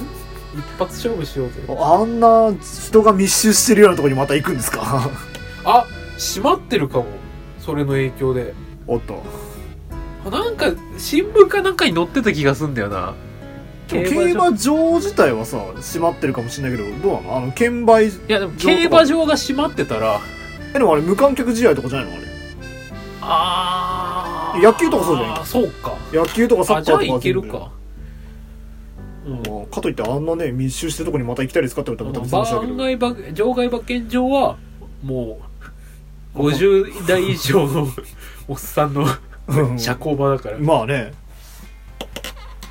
一発勝負しようぜ。あんな人が密集してるようなところにまた行くんですか？<laughs> あ閉まってるかも。それの影響で。おっと。あなんか新聞かなんかに載ってた気がすんだよな。競馬場。自体はさ、閉まってるかもしれないけど、どうなの？あの、券売、いやでも競馬場が閉まってたら。え、でもあれ無観客試合とかじゃないのあれ？あー。野球とかそうじゃんあーそうか。野球とかサッカーとかあじゃあいけるか。うん。まあかといってあんなね、密集してるとこにまた行きたいですかって言われたらまた別の話だけど。番外馬場外馬券場はもう50代以上の <laughs> おっさんのうん <laughs> 社交場だからまあね。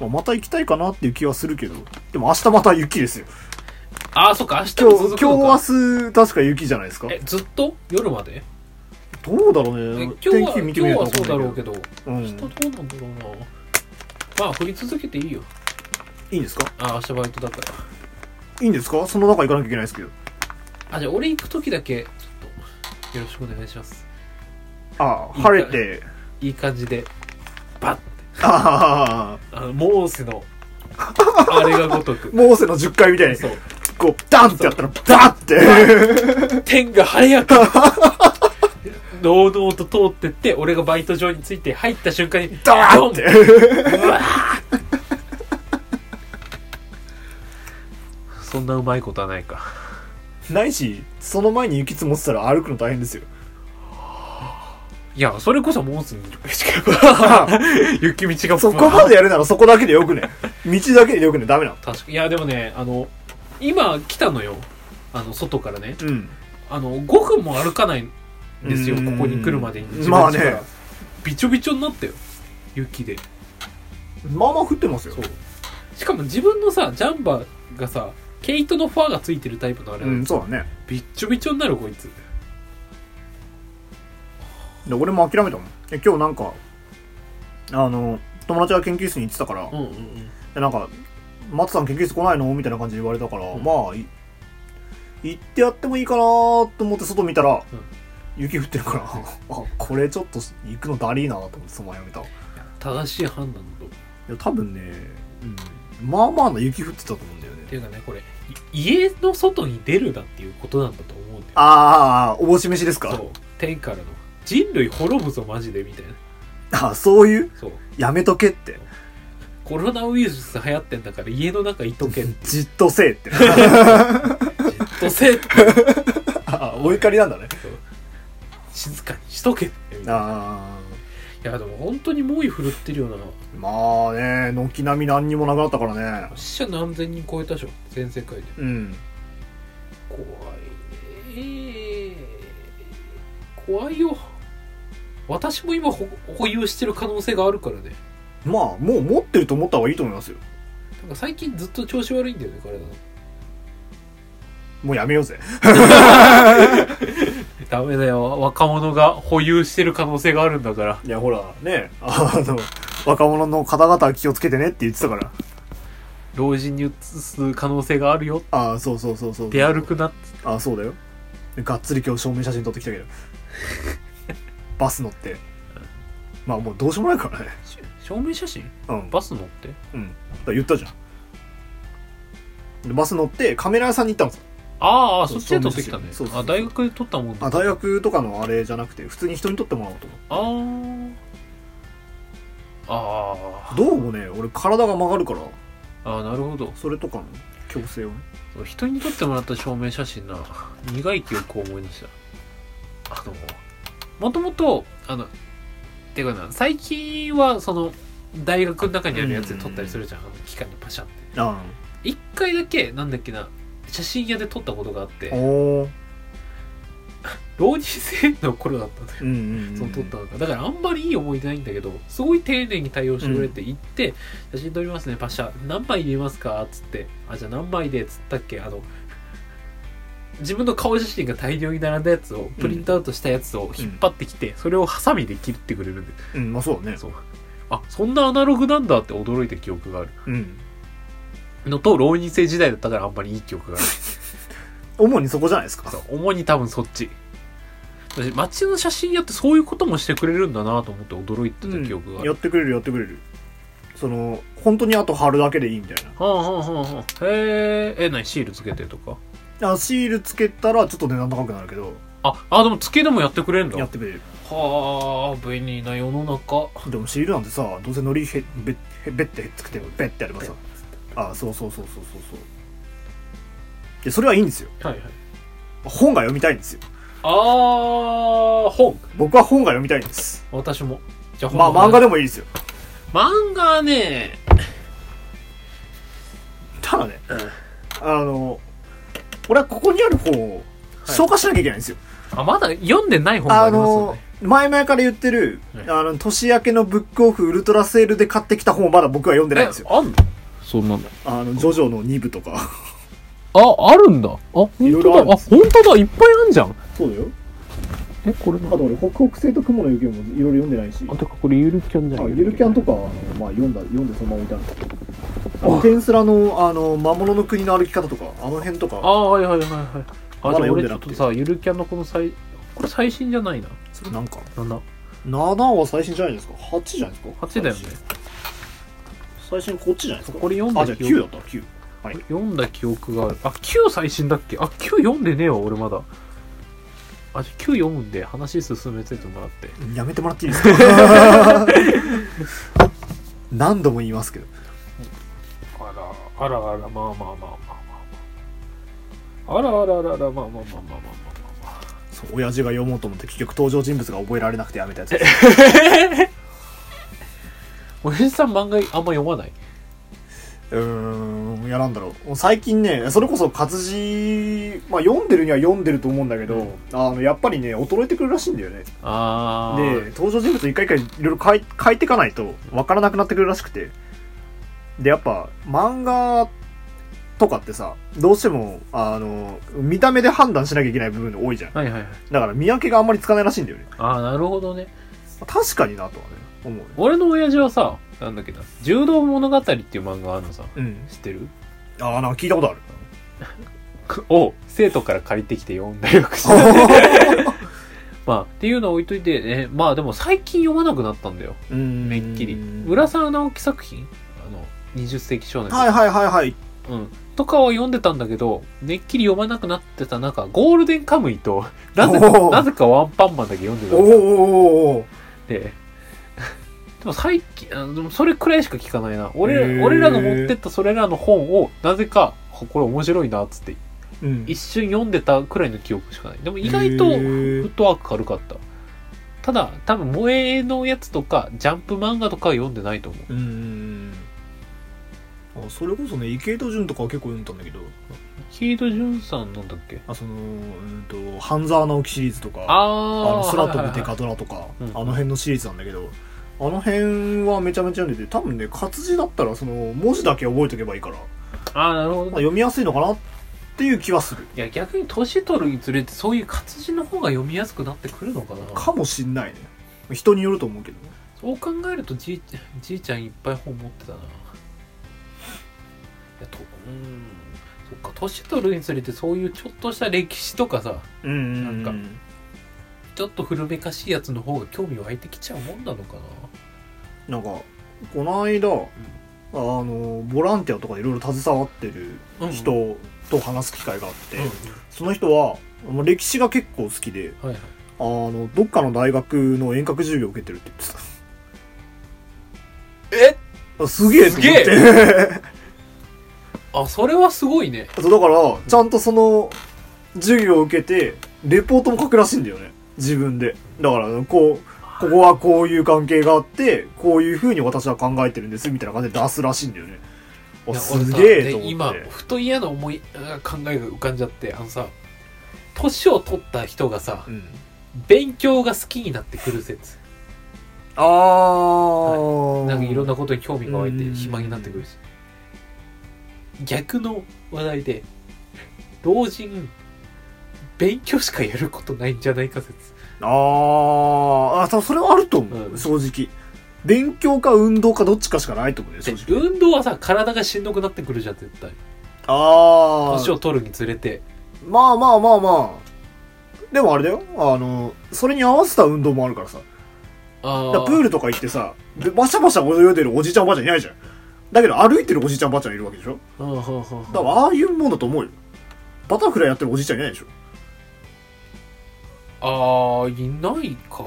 まあ、また行きたいかなっていう気はするけど。でも明日また雪ですよ。ああそっか明日今日、も続くのか今日明日確か雪じゃないですか？えずっと？夜まで？どうだろうえね。今日は天気見てみないとそうだろうけど。どうん。明日どうなんだろうなまあ降り続けていいよいいんですか？あ明日バイトだからいいんですか？その中行かなきゃいけないですけど。あじゃあ俺行く時だけちょっとよろしくお願いしますああ、晴れて。いい感じでバッて。ああ、モーセのあれがごとく。<laughs> モーセの10回みたいに、そう。こう、ダンってやったら、ダッて。天が早く。<laughs> 堂々と通ってって俺がバイト場に着いて入った瞬間にダーンって。うわー。そんなうまいことはないか。ないし、その前に雪積もってたら歩くの大変ですよ。いやそれこそモーセの10雪道がそこまでやるならそこだけでよくね？<laughs> 道だけでよくね、ダメなの。確かいやでもねあの今来たのよ。あの外からね。うん。あの5分も歩かないんですようん。ここに来るまでに。まあね。びちょびちょになったよ。雪で。まあまあ降ってますよ。しかも自分のさジャンバーがさ毛糸のファーがついてるタイプのあれうん、そうだね。びっちょびちょになるこいつで、俺も諦めたもん。え今日なんか、あの、友達が研究室に行ってたから、うんうんうん。でなんか、松さん研究室来ないの？みたいな感じで言われたから、うん。まあ、い行ってやってもいいかなと思って外見たら、雪降ってるから、<laughs> あ、これちょっと行くのだりーなと思ってそのままやめた。い正しい判断だと。や、多分ね、うん、まあまあな雪降ってたと思うんだよね。っていうかねこれい家の外に出るなっていうことなんだと思うんだよ。ああ、おぼし飯ですか？そう。天からの人類滅ぶぞマジでみたいな。あそういう？そう。やめとけって。コロナウイルス流行ってんだから家の中いとけじっじっとせえって。とせえって。<laughs> あ、お怒りなんだね。静かにしとけって。いあやでも本当に猛威振るってるよな。あ、まあね、軒並み何にもなくなったからね。死者何千人超えたでしょ全世界で。うん。怖いね怖いよ私も今ほ保有してる可能性があるからね。まあもう持ってると思った方がいいと思いますよ。なんか最近ずっと調子悪いんだよね体の。もうやめようぜ。<laughs> ダメだよ。若者が保有してる可能性があるんだから。いやほらね。あの若者の方々は気をつけてねって言ってたから。老人に移す可能性があるよ。ああそうそうそうそう。出歩くなああそうだよ。がっつり今日証明写真撮ってきたけどバス乗って。まあもうどうしようもないからね。し証明写真？うん。バス乗って？うん。だから言ったじゃん。でバス乗ってカメラ屋さんに行ったんですよああそそうっちで撮ってきたね。そうそうあ大学で撮ったもんだ。あ大学とかのあれじゃなくて普通に人に撮ってもらおうと思あー。あうどうもね俺体が曲がるから。ーあーなるほど。それとかの矯正をね。そう人に撮ってもらった証明写真な。苦い記憶を思い出した。あのもともとあのてかな最近はその大学の中にあるやつで撮ったりするじゃん、あの機械にパシャって。あ一回だけなんだっけな写真屋で撮ったことがあって。あおー。<laughs> 浪人生の頃だったんだよ。うんうん、うん、その撮ったのが。だからあんまりいい思い出ないんだけどすごい丁寧に対応してくれて行って、写真撮りますねパシャ。何枚入れますかっつって。あじゃあ何枚でっつったっけ？あの自分の顔写真が大量に並んだやつをプリントアウトしたやつを引っ張ってきて、それをハサミで切ってくれる。んでうんまあそうだね。そう。あそんなアナログなんだって驚いた記憶がある。うん。のと浪人生時代だったからあんまりいい記憶がある <laughs> 主にそこじゃないですか。そう。主に多分そっち。私街の写真屋ってそういうこともしてくれるんだなと思って驚いてた記憶がある、やってくれるやってくれる。その本当にあと貼るだけでいいみたいはあはあはあはあ。へええ何？シールつけてとか？なあシールつけたらちょっと値段高くなるけど。ああでもつけでもやってくれるんだ。はやってくれる。あ便利な世の中。でもシールなんてさどうせのりへべへべってへっつくてべってやればさ。あそうそうそうそうそうそう。でそれはいいんですよ。はいはい。本が読みたいんですよ。あー本。僕は本が読みたいんです。私も。じゃあまあ漫画ででもいいですよ。漫画はね。ただね、あの俺はここにある本を消化しなきゃいけないんですよ、あまだ読んでない本があありますよのね前々から言ってる、はい。あの年明けのブックオフウルトラセールで買ってきた本をまだ僕は読んでないんですよ。えあんの？そんなんだあのジョジョの2部とか。ああるんだ。あ本いろい当だあ本当だ。いっぱいあんじゃん。そうだよ。えこれなあと俺北北西と雲の雪もいろいろ読んでないし。あてかこれゆるキャンじゃんあゆるキャンとかあの、まあ、読んだ読んでそのまま置いてあるテンスラのあの魔物の国の歩き方とかあの辺とか。ああはいはいはいはい。あまだ俺ちょっとさゆるキャンのこの最これ最新じゃないな。それなんか。なんだ7は最新じゃないですか。8じゃないですか。8だよね。最新こっちじゃないですか。これ読んだあじゃあ記憶。9だった。9はい。読んだ記憶があるあ9最新だっけ？あ9読んでねえわ俺まだ。あじゃあ9読むんで話進めててもらって。やめてもらっていいですか？<laughs> 何度も言いますけどあらあらまあまあまあまあまああらあらあらあらまあまあまあまあまあまあまあそう親父が読もうと思って結局登場人物が覚えられなくてやめたやつおじさん漫画あんま読まないうーんいやなんだろう最近ねそれこそ活字、まあ、読んでるには読んでると思うんだけど、うんあのやっぱりね衰えてくるらしいんだよねああで登場人物一回一回いろいろ書い書いていかないと分からなくなってくるらしくてでやっぱ漫画とかってさどうしてもあの見た目で判断しなきゃいけない部分多いじゃん。はいはいはい。だから見分けがあんまりつかないらしいんだよね。ああなるほどね。確かになとはね思うね。俺の親父はさなんだっけな柔道物語っていう漫画あるのさ。うん。知ってる？ああなんか聞いたことある。<laughs> を生徒から借りてきて読んだりよくして <laughs> まあっていうのを置いといてねまあでも最近読まなくなったんだよ。うん。めっきり。浦沢直樹作品？20世紀少年。はいはいはいはい。うん、とかは読んでたんだけどめっきり読まなくなってた中ゴールデンカムイと <laughs> なぜかなぜかワンパンマンだけ読んでたんだおーおで <laughs> でも最近あのでもそれくらいしか聞かないな。俺へー俺らが持ってったそれらの本をなぜかこれ面白いなっつってうん。一瞬読んでたくらいの記憶しかない。でも意外とフットワーク軽かった。ただ多分萌えのやつとかジャンプ漫画とかは読んでないと思う。うんあそれこそね池井戸潤とかは結構読んだんだけど。キード・ジュンさんなんだっけ？あそのうんと半沢直樹シリーズとかああの空飛ぶデかカドラとか、うん。あの辺のシリーズなんだけどあの辺はめちゃめちゃ読んでて多分ね活字だったらその文字だけ覚えておけばいいから、まああなるほど。あ、読みやすいのかなっていう気はする。いや逆に年取るにつれてそういう活字の方が読みやすくなってくるのかな。かもしんないね。人によると思うけどね。そう考えるとじいじいちゃんいっぱい本持ってたな。いやとうんそっか年取るにつれてそういうちょっとした歴史とかさうんうんなんかちょっと古めかしいやつの方が興味湧いてきちゃうもんなのかな。なんかこの間、あのボランティアとかいろいろ携わってる人と話す機会があって、うんその人はまあ歴史が結構好きではいはい。あのどっかの大学の遠隔授業を受けてるって言ってえ？たあすげえと思っすて <laughs> あそれはすごいね。そうだからちゃんとその授業を受けてレポートも書くらしいんだよね。自分で。だからこうここはこういう関係があってこういうふうに私は考えてるんですみたいな感じで出すらしいんだよね。あすげえと思って。今ふと嫌な思いあ考えが浮かんじゃってあのさ年を取った人がさうん。勉強が好きになってくる説。あー、なんかいろんなことに興味が湧いてうん暇になってくるし逆の話題で老人勉強しかやることないんじゃないか説。あーあそれはあると思う、うん。正直。勉強か運動かどっちかしかないと思うね正で直。運動はさ体がしんどくなってくるじゃん絶対。ああ年を取るにつれて。まあまあまあまあ。でもあれだよ。あのそれに合わせた運動もあるからさ。あだからプールとか行ってさでバシャバシャ泳いでるおじいちゃんおばあちゃんいないじゃんだけど歩いてるおじいちゃんおばあちゃんいるわけでしょ？あはあはあだからああいうもんだと思うよ。バタフライやってるおじいちゃんいないでしょ？ああいないか。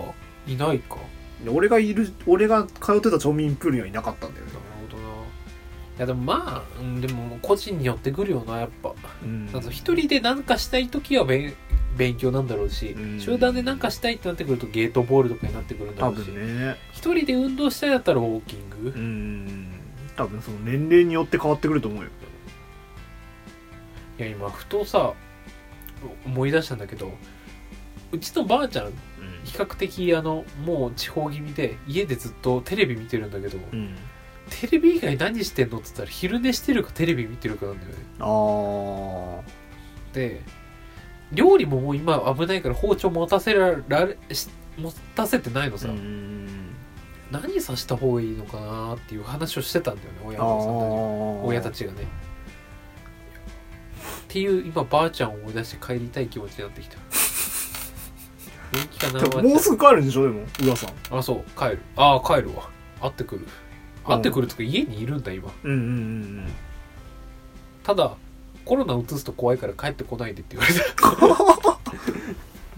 いないか。で俺がいる俺が通ってた町民プールにはいなかったんだよね。なるほどな。いやでもまあ、うん、でも個人によってくるよなやっぱ。うん。なんか一人で何かしたい時は勉勉強なんだろうし、うん。集団で何かしたいってなってくるとゲートボールとかになってくるんだ多ろうし分ね。一人で運動したいだったらウォーキング、うん多分その年齢によって変わってくると思うよ。いや今ふとさ思い出したんだけどうちのばあちゃん比較的あのもう地方気味で家でずっとテレビ見てるんだけど、うん。テレビ以外何してんのって言ったら昼寝してるかテレビ見てるかなんだよね。ああで料理ももう今危ないから包丁持たせられし持たせてないのさ、うん何さした方がいいのかなっていう話をしてたんだよね親あ御さんたちー。親たちがね。っていう今ばあちゃんを思い出して帰りたい気持ちになってきた。<laughs> 元気かなでももうすぐ帰るんでしょでも浦さん。あそう帰る。ああ帰るわ。会ってくる。会ってくるとか家にいるんだ今。うんうんうんただコロナうつすと怖いから帰ってこないでって言われた。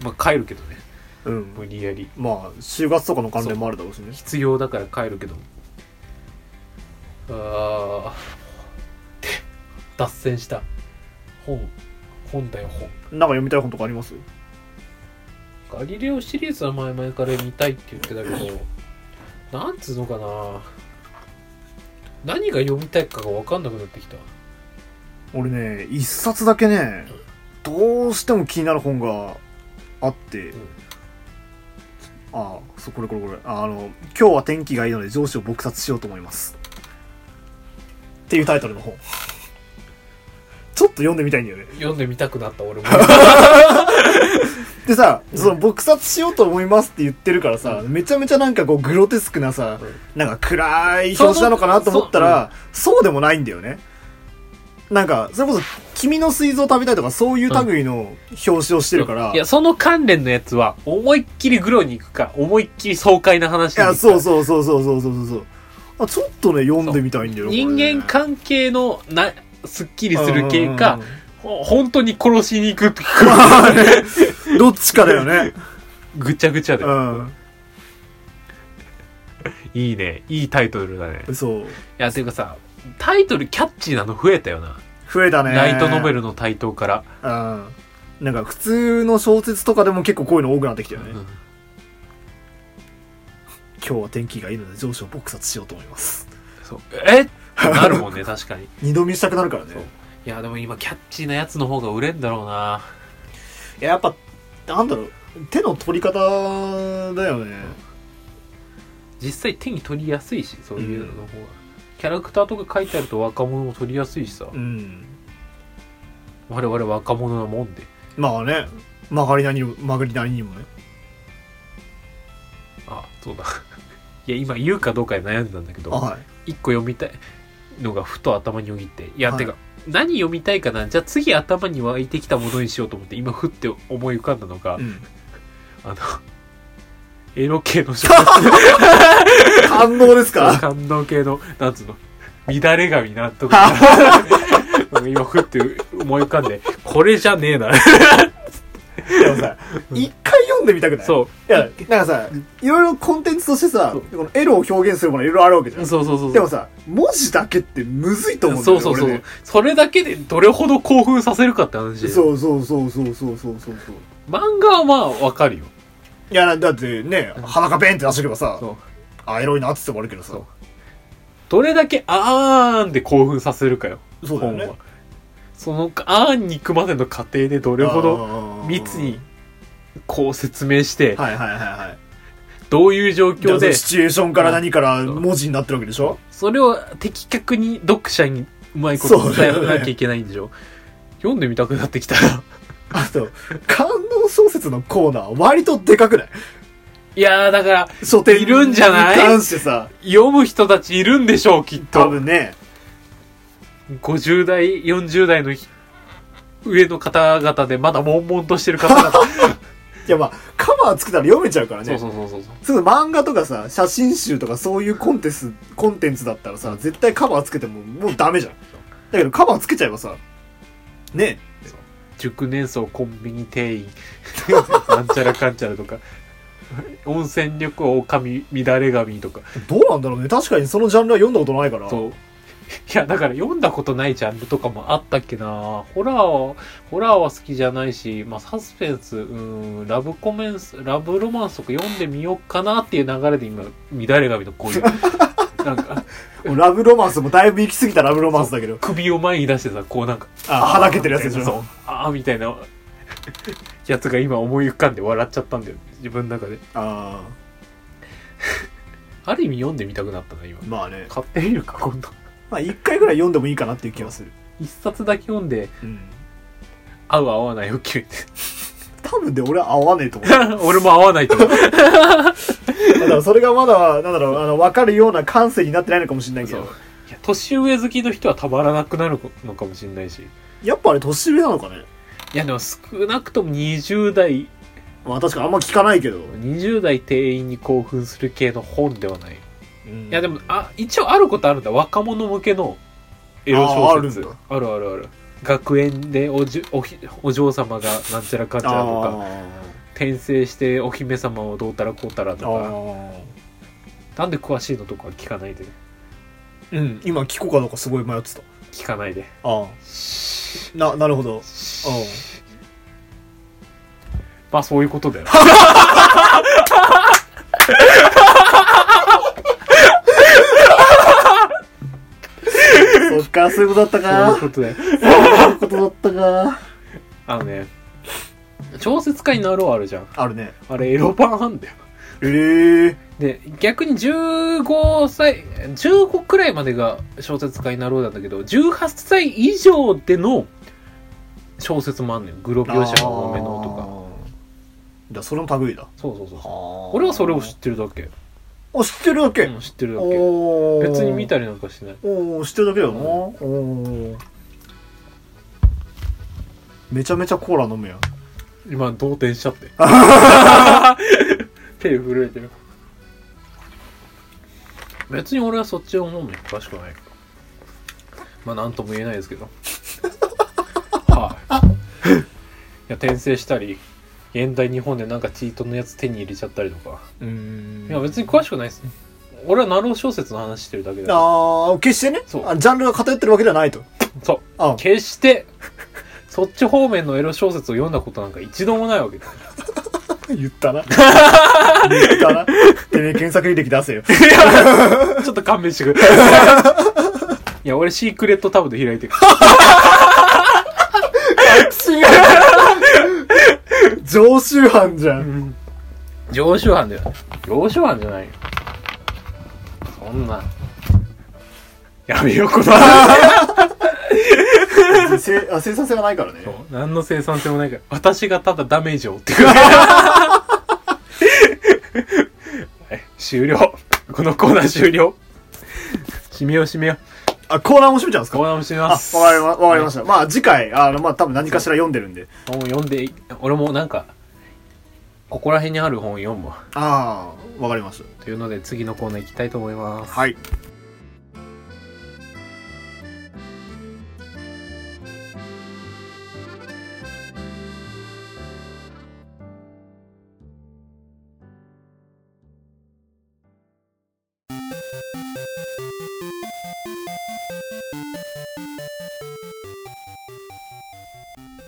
<laughs> まあ帰るけどねうん。うん無理やり。まあ就活とかの関連もあるだろうしね。必要だから帰るけど。あー。で脱線した。本本だよ本。なんか読みたい本とかあります？ガリレオシリーズは前々から見たいって言ってたけどなんつうのかな。何が読みたいかが分かんなくなってきた。俺ね一冊だけねどうしても気になる本があって、んああそうこれこれこれ。ああの「今日は天気がいいので上司を撲殺しようと思います」っていうタイトルの本ちょっと読んでみたいんだよね。読んでみたくなった俺も。でさ、その撲殺しようと思いますって言ってるからさ、めちゃめちゃなんかこうグロテスクなさ、なんか暗い表紙なのかなと思ったら、そうでもないんだよね。なんか、それこそ、君の膵臓食べたいとかそういう類の表紙をしてるから、いやその関連のやつは思いっきりグロに行くか思いっきり爽快な話いや、そうそうそうそうそうそうそう。あ、ちょっとね、読んでみたいんだよ人間か関係のなすっきりする系か、ほ本当に殺しに行くってどっちかだよね。ぐちゃぐちゃで、うん。いいね。いいタイトルだね。いそう。やていうかさタイトルキャッチーなの増えたよな、増えたね。ライトノベルの台頭から、うん。なんか普通の小説とかでも結構こういうの多くなってきたよね。うん今日は天気がいいので上司を撲殺しようと思います。そう。え？ってなるもんね <laughs> 確かに。二度見したくなるからね。いやでも今キャッチーなやつの方が売れんだろうな。いややっぱなんだろう。手の取り方だよね。実際手に取りやすいしそういうの方が、キャラクターとか書いてあると若者も取りやすいしさ、うん。我々若者なもんで。まあね。曲がりなりにも曲がりなりにもね。あそうだ。<laughs> いや今言うかどうかで悩んでたんだけどはい。一個読みたいのがふと頭によぎっていや、はい。てか何読みたいかな？じゃあ次頭に湧いてきたものにしようと思って今ふって思い浮かんだのが、うん。あのエロ系の小説。感動ですか？感動系のなんつうの乱れ髪なんとか今ふって思い浮かんでこれじゃねえな。でもさ、一回読んでみたくない？そう。いや、なんかさ、いろいろコンテンツとしてさ、このエロを表現するものいろいろあるわけじゃん。そうそうそうでもさ、文字だけってむずいと思うんだよそうそうそう、それだけでどれほど興奮させるかって話。そうそうそうそうそうそうそう。漫画はまあわかるよ。いやだってね裸ペンって出してけばさそう。あエロいなって言ってもあるけどさ。そう。どれだけあーんで興奮させるかよそうだよね。本は。そのあーんに行くまでの過程でどれほどど密にこう説明してはいはいはいはい。どういう状況でシチュエーションから何から文字になってるわけでしょ？それを的確に読者にうまいこと伝えなきゃいけないんでしょ？読んでみたくなってきたら。あと感動小説のコーナー割とでかくない？いやーだから書店いるんじゃない？に関してさ読む人たちいるんでしょうきっ多と分ね。50代40代のひ上の方々でまだ悶々としてる方々。<laughs> いやまあカバーつけたら読めちゃうからね。そうそうそうそうそう。漫画とかさ写真集とかそういうコンテンツコンテンツだったらさ絶対カバーつけてももうダメじゃん。だけどカバーつけちゃえばさね熟年層コンビニ店員。<laughs> なんちゃらかんちゃらとか。温泉旅行神乱れ髪とか。どうなんだろうね。確かにそのジャンルは読んだことないから。そう。いやだから読んだことないジャンルとかもあったっけな。ホラーはホラーは好きじゃないし、まあ、サスペンスうんラブコメンスラブロマンスとか読んでみようかなっていう流れで今乱れ髪のこういうなんかラブロマンスもだいぶ行き過ぎたラブロマンスだけど。首を前に出してさこうなんかあはだけてるやつでしょ。そうああみたいなやつが今思い浮かんで笑っちゃったんだよ自分の中で。あある意味読んでみたくなったな今。あまあね。買ってみるか今度。まあ一回ぐらい読んでもいいかなっていう気がする一冊だけ読んでうん。合う合わないを決めて多分で俺は合わねえと思う。<laughs> 俺も合わないと思う。だからそれがまだなんだろうあの分かるような感性になってないのかもしれないけど。いや年上好きの人はたまらなくなるのかもしれないし。やっぱあれ年上なのかね？いやでも少なくとも20代。まあ確かにあんま聞かないけど、20代店員に興奮する系の本ではない。うん。いやでもあ一応あることあるんだ。若者向けのエロ小説。あるんだ。あるあるある学園でおじおひお嬢様がなんちゃらかんちゃらとかあ転生してお姫様をどうたらこうたらーとか。あなんで詳しいのとかは聞かないでうん今聞こうかどうかすごい迷ってた。聞かないで。ああななるほど。まあそういうことだよ <laughs> そっかそういうことだったそういうかことだよ。そういうことだったか。あのね小説家になろうあるじゃん。あるね。あれエロ版なんだよ。ええで逆に15歳15くらいまでが小説家になろうなんだけど18歳以上での小説もあんのよ。グロ描写が多めのとか。じゃあそれの類だ。そうそうそうそう。俺俺はそれを知ってるだけ、あ知ってるだけ、うん、知ってるだけ。別に見たりなんかしてない。おー知ってるだけだよ。な、おー。めちゃめちゃコーラ飲むやん。今動転しちゃって。<laughs> 手震えてる。別に俺はそっちの方面詳しくない。まあなんとも言えないですけど。<laughs> はい。<laughs> いや転生したり現代日本でなんかチートのやつ手に入れちゃったりとか。うん。いや別に詳しくないです俺はナロー小説の話してるだけだ。ああ決してね？そう。あジャンルが偏ってるわけではないと。そう。あ決してそっち方面のエロ小説を読んだことなんか一度もないわけだ <laughs> 言ったな。言ったな。てめえ検索履歴出せよ。<laughs> ちょっと勘弁してくれ。いや、俺シークレットタブで開いてる。<laughs> <laughs> 常習犯じゃん。常習犯だよ。常習犯じゃないよ。そんな。やめよ、この話。せあ生産性がないからね。そう何の生産性もないから。私がただダメージを負ってくる。<laughs> はい、終了。このコーナー終了。締めよう締めよあ、コーナーも閉めちゃうんですう。コーかナーも締めあ、わます。かりま、わかりました。まあ次回、あの、まあ多分何かしら読んでるんで。本を読んで、俺もなんか、ここら辺にある本を読むわ。ああ、わかりましというので次のコーナー行きたいと思います。た。はい。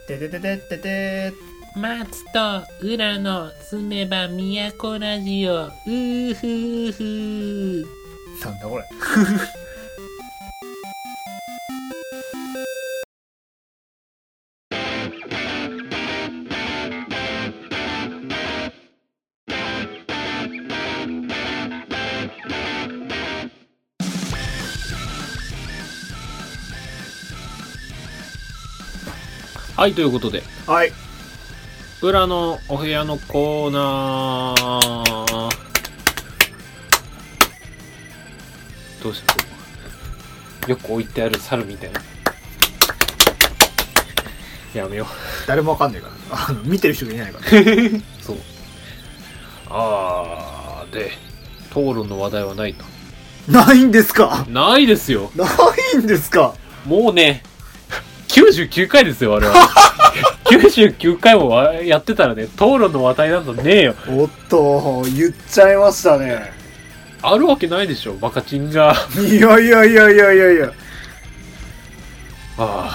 てててててて松と浦の住めば都ラジオうーふーふーなんだこれ。はい、ということで、はい。裏のお部屋のコーナー。どうしたこれよく置いてある猿みたいな。やめよ誰もわかんないから。あの、見てる人がいないから。う。<laughs> そう。あー、で、討論の話題はないと。ないんですか？ないですよ。ないんですか？もうね、99回ですよ、あれは。<laughs> 99回もやってたらね、討論の話題などねえよ。おっと、言っちゃいましたね。あるわけないでしょ、バカチンが。いやいやいやいやいやいや。あ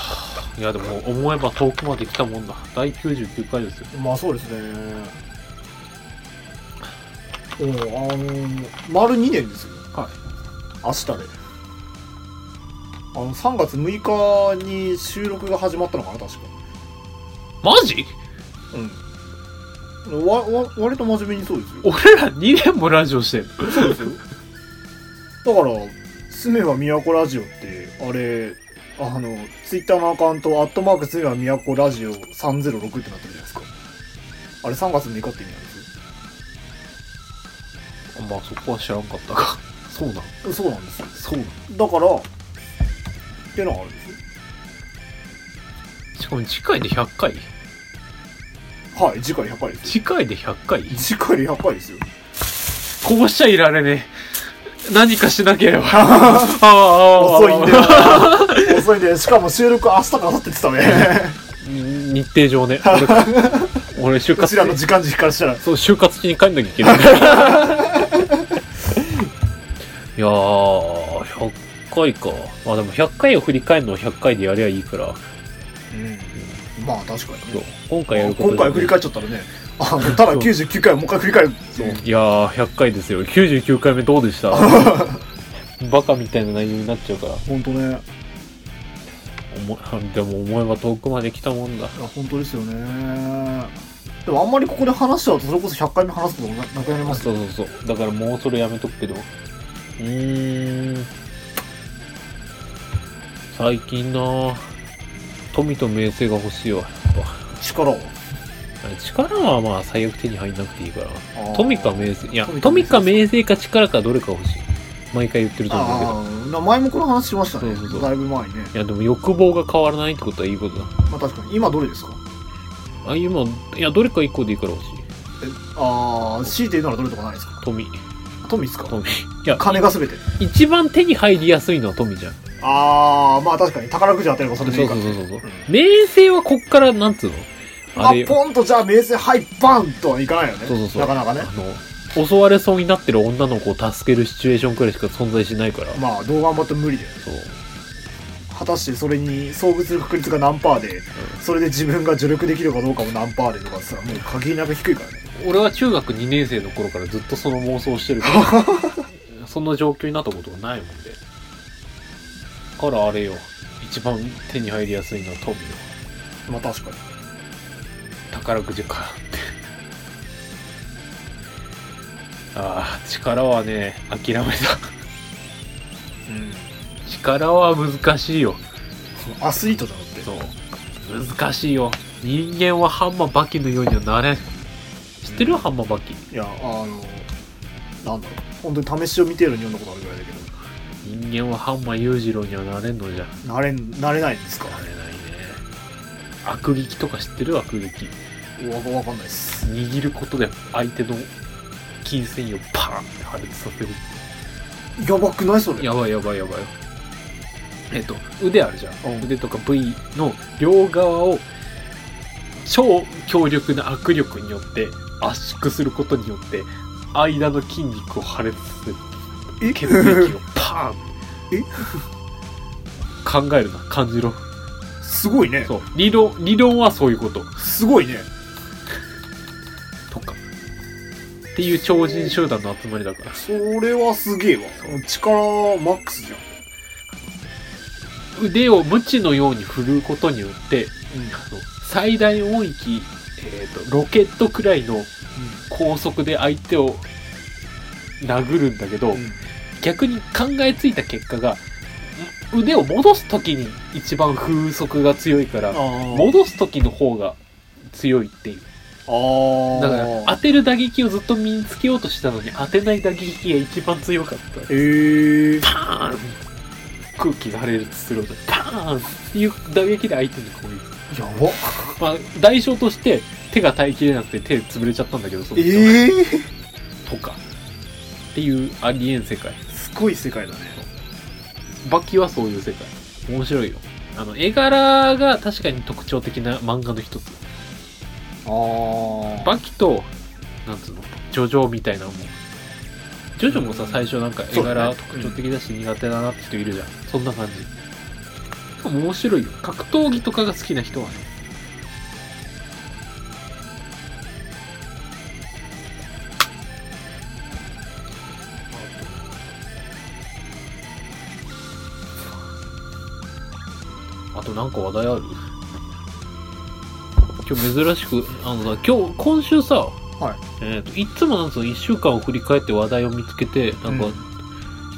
あ、いやでも思えば遠くまで来たもんだ。第99回ですよ。まあそうですね。おあの丸2年ですよ。はい。明日で。あの、3月6日に収録が始まったのかな、確か。マジ？うん。わ、わ、割と真面目にそうですよ。俺ら2年もラジオしてる。そうですよ。だから、住めば都ラジオって、あれ、あの、ツイッターのアカウント、アットマーク住めば都ラジオ306ってなってるじゃないですか。あれ3月6日って意味なんですよ。まあそこは知らんかったが。そうなん？そうなんですよ。そうなん？だから、っていうのがあるんですよ。しかも次回で100回？はい、次回100回ですよ。次回で100回？次回で100回ですよ。こうしちゃいられねえ。何かしなければ。<laughs> ああ遅いんだよな。遅いんだよ。しかも収録明日か明後日って言ってたね。日程上ね。俺、俺就う活ちらの時間軸からしたら。そう、就活中に帰んなきゃいけない。<laughs> いやー、100回か。まあでも100回を振り返るのを100回でやりゃいいから、うん。まあ確かにね。今回やること今回振り返っちゃったらね、あの、ただ99回をもう一回振り返る。そういやー、100回ですよ。99回目どうでした？<laughs> バカみたいな内容になっちゃうから。本当ね。思でも思えば遠くまで来たもんだ。いや、本当ですよね。でもあんまりここで話しちゃうと、それこそ100回目話すこともななくなりますよ。そうそうそう。だからもうそれやめとくけど。うーん。最近な富と名声が欲しいわ。やっ力を。ぱ力はまあ最悪手に入んなくていいから。富か名声。いや、富富かか名名声か力かどれか欲しい。毎回言ってると思うけど。前もこの話しましたね。そうそうだいぶ前にね。いや、でも欲望が変わらないってことはいいことだ。まあ確かに。今どれですか？あ、今、いや、どれか一個でいいから欲しい。えああ、強いて言うならどれとかないですか？富。富ですか？富。いや、金が全て。一番手に入りやすいのは富じゃん。ああ、まあ確かに宝くじ当てればそそうれでいいから。そうそうそう。名声はこっから、なんつうの？あれ、あポンとじゃあ名声はいバンとはいかないよね。そうそうそうなかなかね。あの、襲われそうになってる女の子を助けるシチュエーションくらいしか存在しないから。まあ、どう頑張っても無理だよね。そう。果たしてそれに遭遇する確率が何パーで、それで自分が助力できるかどうかも何パーでとかさ、もう限りなく低いからね。俺は中学2年生の頃からずっとその妄想してるから、<laughs> そんな状況になったことがないもんで。からあれよ。一番手に入りやすいのは富よ。まあ確かに。宝くじかって。ああ力はね諦めた。うん。力は難しいよ。アスリートだろって。そう。難しいよ。人間はハンマーバキのようにはなれん。知ってる、うん、ハンマーバキ。いやあのなんだろう。本当に試しを見てるようにことあるぐらいだけど。人間はハンマー裕次郎にはなれんのじゃ。なれんなれないんですか？なれないね。悪撃とか知ってる？悪撃わわかんないです。握ることで相手の筋繊維をパーンって破裂させる。やばくないそれ？やばいやばいやばい。えっと腕あるじゃん、うん。腕とか部位の両側を超強力な握力によって圧縮することによって間の筋肉を破裂させる。え？血液をパーンえ <laughs> 考えるな感じろ。すごいね。そう。理論理論はそういうこと。すごいね。とか。っていう超人集団の集まりだから。それはすげえわ。力マックスじゃん。腕を無知のように振るうことによってあの最大音域、えー、とロケットくらいの高速で相手を殴るんだけど、うん逆に考えついた結果がん腕を戻す時に一番風速が強いから戻す時の方が強いっていう。だから当てる打撃をずっと身につけようとしたのに当てない打撃が一番強かった。へえパーン空気が破裂する音でパーンっていう打撃で相手に攻撃やば。まあ代償として手が耐えきれなくて手潰れちゃったんだけどその人ええとか。っていうありえん世界すごい世界だね。バキはそういう世界。面白いよ。あの絵柄が確かに特徴的な漫画の一つ。あバキとなんつうの？ジョジョみたいなもん。ジョジョもさ最初なんか絵柄特徴的だし苦手だなって人いるじゃん。そんな感じ。面白いよ。格闘技とかが好きな人はねとなんか話題ある？今日珍しくあのさ今日今週さ、はい。えー、といつもなんつうの1週間を振り返って話題を見つけてなんか、うん。比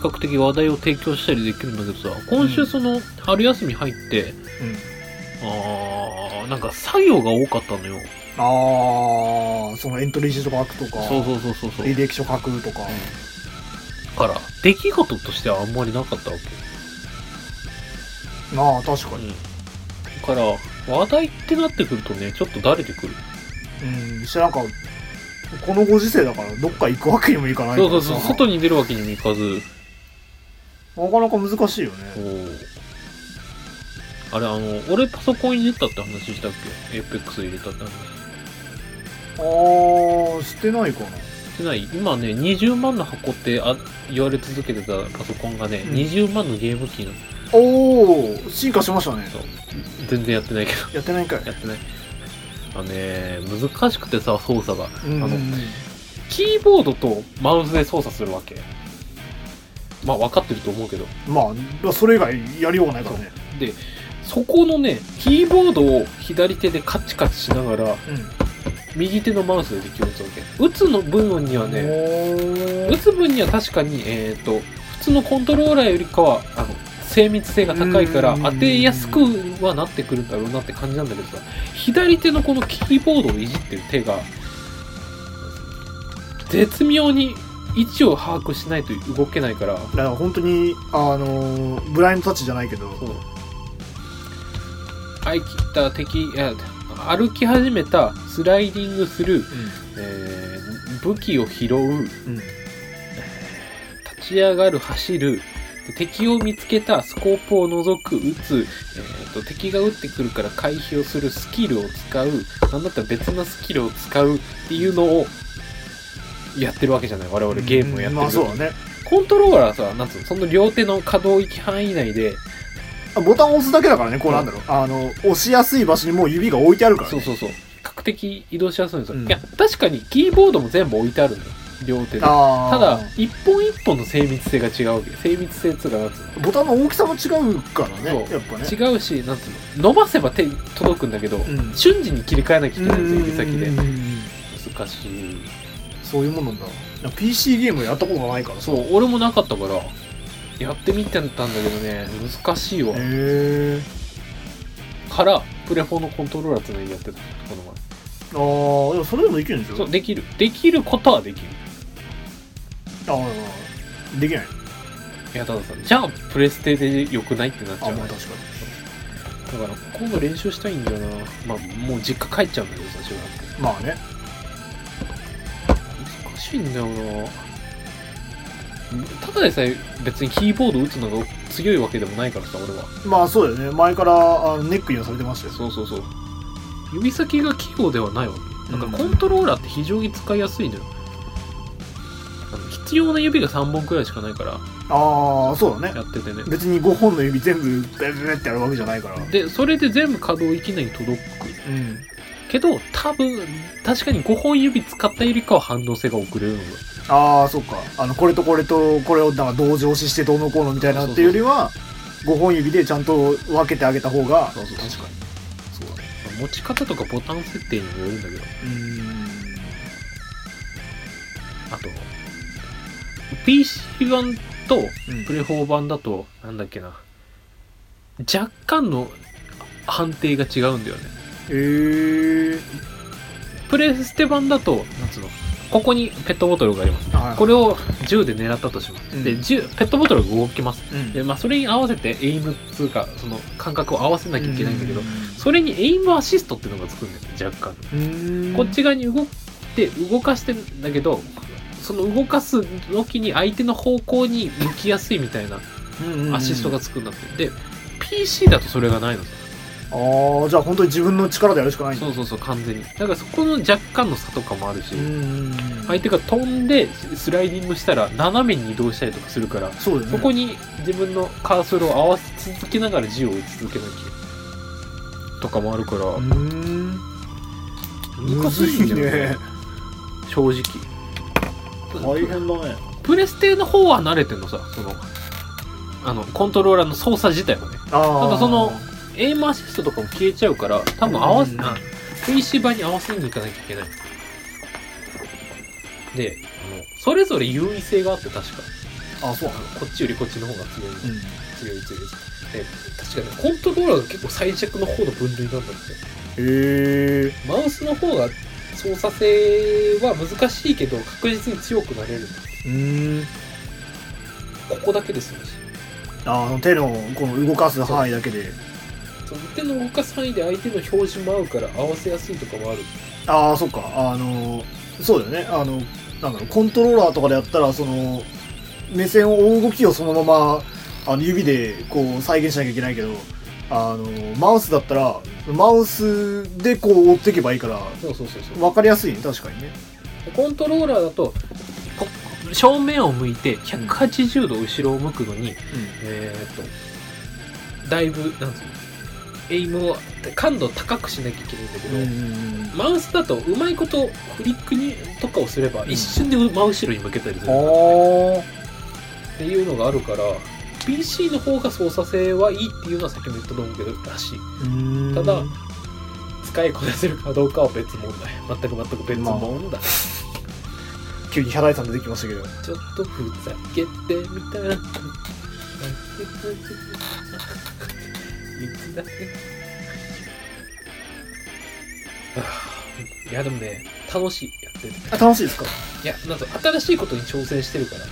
較的話題を提供したりできるんだけどさ今週その春休み入って、うん。あーなんか作業が多かったのよ。ああそのエントリーシート書くとかそうそうそうそうそう。履歴書書くとか。から出来事としてはあんまりなかったわけああ確かに。だから話題ってなってくるとねちょっとだれてくる。うんしてなんか。このご時世だからどっか行くわけにもいかないかそうそうそう外に出るわけにもいかず。なかなか難しいよね。おあれあの俺パソコン入れたって話したっけ？APEX 入れたって話。ああしてないかなしてない。今ね20万の箱ってあ言われ続けてたパソコンがね、うん。20万のゲーム機なの。おお進化しましたね。そう。全然やってないけど。やってないんかい。やってない。あのね難しくてさ操作が。うんあのキーボードとマウスで操作するわけ。まあ分かってると思うけど。まあそれ以外やりようがないからね。でそこのねキーボードを左手でカチカチしながらうん右手のマウスでできるんですわけ。打つの部分にはねね打つ分には確かにえっ、と普通のコントローラーよりかはあの精密性が高いからうん。当てやすくはなってくるんだろうなって感じなんだけどさ左手のこのキーボードをいじってる手が絶妙に位置を把握しないと動けないから。だから本当にあのーブラインドタッチじゃないけど。そう。相切った敵いや歩き始めたスライディングする、えー武器を拾ううん。うん立ち上がる走るで敵を見つけたスコープを覗く撃つ、えーと敵が撃ってくるから回避をするスキルを使うなんだったら別のスキルを使うっていうのをやってるわけじゃない我々ゲームをやってる。まあそうだね。コントローラーさなんつうのその両手の可動域範囲内であボタンを押すだけだからねこうなんだろう。あの押しやすい場所にもう指が置いてあるからね。そうそうそう。比較的移動しやすいんですよ、うん。いや確かにキーボードも全部置いてあるのよ。両手で。あー。ただ一本一本の精密性が違うわけ。精密性っつうかなんつうの。ボタンの大きさも違うからねそう。やっぱね。違うしなんつうの。伸ばせば手届くんだけど、うん。瞬時に切り替えなきゃいけないんですよ指先でうん難しい。そういうもんなんだ。いや PC ゲームやったことがないからさ。そう俺もなかったからやってみてたんだけどね難しいわ。へえ。からプレフォのコントローラーつないでやってたこのああでもそれでもできるんでしょ？前そうできる。できることはできる。ああできない。いやたださじゃあプレステで良くないってなっちゃうまあ確かだから今度練習したいんだよな。まあもう実家帰っちゃうんだけどさしばらく。にまあね。難しいんだよなただでさえ別にキーボード打つのが強いわけでもないからさ俺は。まあそうだよね。前からあのネックにはされてましたよ。そうそうそう。指先が器用ではないわけ。だからうん。コントローラーって非常に使いやすいのよ。あの必要な指が3本くらいしかないからああそうだね。やっててね。別に5本の指全部ベベベってやるわけじゃないから。でそれで全部可動域内に届く。うんけど多分確かに5本指使ったよりかは反応性が遅れるのよああそっか。あのこれとこれとこれをなんか同時押ししてどうのこうのみたいなっていうよりは5本指でちゃんと分けてあげた方が。そうそう確かに。そうだね。持ち方とかボタン設定にもよるんだけど。うーん。あと PC 版とうん。プレ4版だとなんだっけな。若干の判定が違うんだよねへえプレステ版だとなんつうの？ここにペットボトルがあります。はい。これを銃で狙ったとします、うん。で銃ペットボトルが動きます。うん。で、まあ、それに合わせてエイムっつうかその感覚を合わせなきゃいけないんだけど、うそれにエイムアシストっていうのがつくんだよね若干、こっち側に動いて動かしてんだけどその動かす時に相手の方向に向きやすいみたいなアシストがつくんだって、で PC だとそれがないの。さああじゃあ本当に自分の力でやるしかないんだ。そうそうそう完全に。だからそこの若干の差とかもあるし、うん。相手が飛んでスライディングしたら斜めに移動したりとかするからそうだよね。そこに自分のカーソルを合わせ続けながら銃を撃ち続けなきゃとかもあるからうーん。む難しいんだよね。ね。正直。大変だね。プレステの方は慣れてんのさそのあのコントローラーの操作自体はね。ああただそのエイムアシストとかも消えちゃうから多分合わせ、うん。あ PC 版に合わせに行かなきゃいけない。であのそれぞれ優位性があって確か。あそう。こっちよりこっちの方が強い、うん。強い強いで確かにコントローラーが結構最弱の方の分類なんだって。へえ。マウスの方が操作性は難しいけど確実に強くなれる。うーん。ここだけですよね。あの手のこの動かす範囲だけでその手の動かす範囲で相手の表示も合うから合わせやすいとかもある。ああそっか。あのそうだよね。あのなんだろう。コントローラーとかでやったらその目線を追う動きをそのままあの指でこう再現しなきゃいけないけどあのマウスだったらマウスでこう追っていけばいいからそうそうそうそう。分かりやすいね。確かにね。コントローラーだとこ正面を向いて180度後ろを向くのに、えーっとだいぶなんつうのエイムを感度を高くしなきゃいけないんだけど、うんマウスだとうまいことフリックにとかをすればん。一瞬で真後ろに向けたりする。あっていうのがあるから PC の方が操作性はいいっていうのは先ほど言ったと思うけどらしい。あただ使いこなせるかどうかは別問題。全く全く別問題、急にヒャダイさん出てきましたけど。ちょっとふざけてみたらいつだけはあいやでもね楽しいやってる。あ楽しいですか？いやなんと新しいことに挑戦してるから。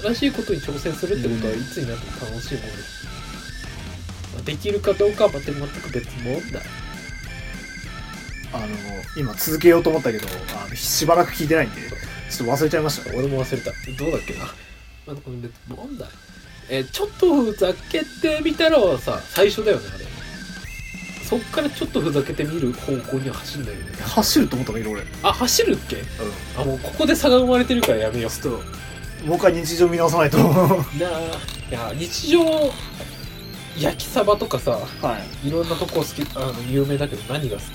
新しいことに挑戦するってことはいつになっても楽しいもので。す、まあできるかどうかは全く全く別問題。あの今続けようと思ったけどあのしばらく聞いてないんでちょっと忘れちゃいました。俺も忘れた。どうだっけな。まだこれ別問題えーちょっとふざけてみたらはさ最初だよねあれ。そっからちょっとふざけてみる方向には走んないよね。走ると思ったんだけど俺、うん、あ走るっけ？あもうここで差が生まれてるからやめよう。ちょっともう一回日常見直さないと。<laughs> なあ。いや日常焼きサバとかさはい。いろんなとこ好きあの有名だけど何が好き？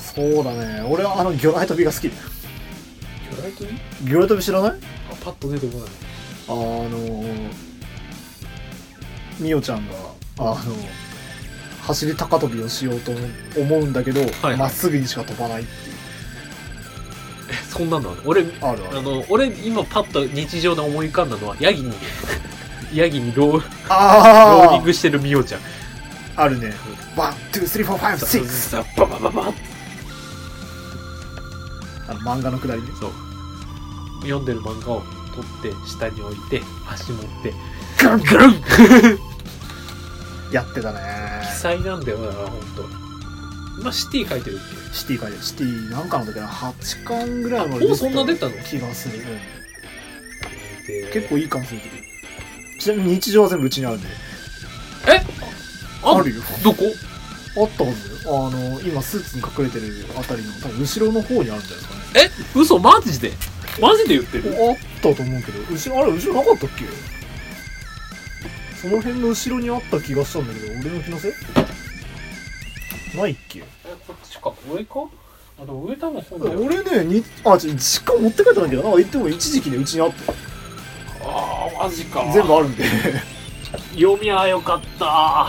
そうだね。俺はあの魚雷飛びが好き。魚雷と魚雷飛び知らない？あパッと出てこないあのみおちゃんがあの走り高跳びをしようと思うんだけど、はいまっすぐにしか飛ばないっていう。こんなんだ俺あるある。あの俺今パッと日常で思い浮かんだのはヤギに <laughs> ヤギにローローリンあグしてるミオちゃん。ああるね。 One, two, three, four, five, six。さババババッあの漫画のくだりね。そう。読んでる漫画を取って下に置いて足持ってグルングルン。やってたね。奇才なんだよな本当。今シティ書いてるっシティ書いてる。シティなんかの時は8巻ぐらいまでそんな出たの？気がする、うん。で結構いい感じする。けどちなみに日常は全部うちにあるんで。え？ああるよ。どこ？あったはず。よあの今スーツに隠れてるあたりの多分後ろの方にあるんじゃないですかね。え？嘘マジで？マジで言ってる？あったと思うけど。後ろあれ後ろなかったっけ？その辺の後ろにあった気がしたんだけど俺の気のせい？ないっけ？えこっちか上か？あでも上多分本だよ。俺ねにあちょ実家持って帰ったんだけどな。んか言っても一時期ねうちにあって。ああマジか。全部あるんで。読みはよかった。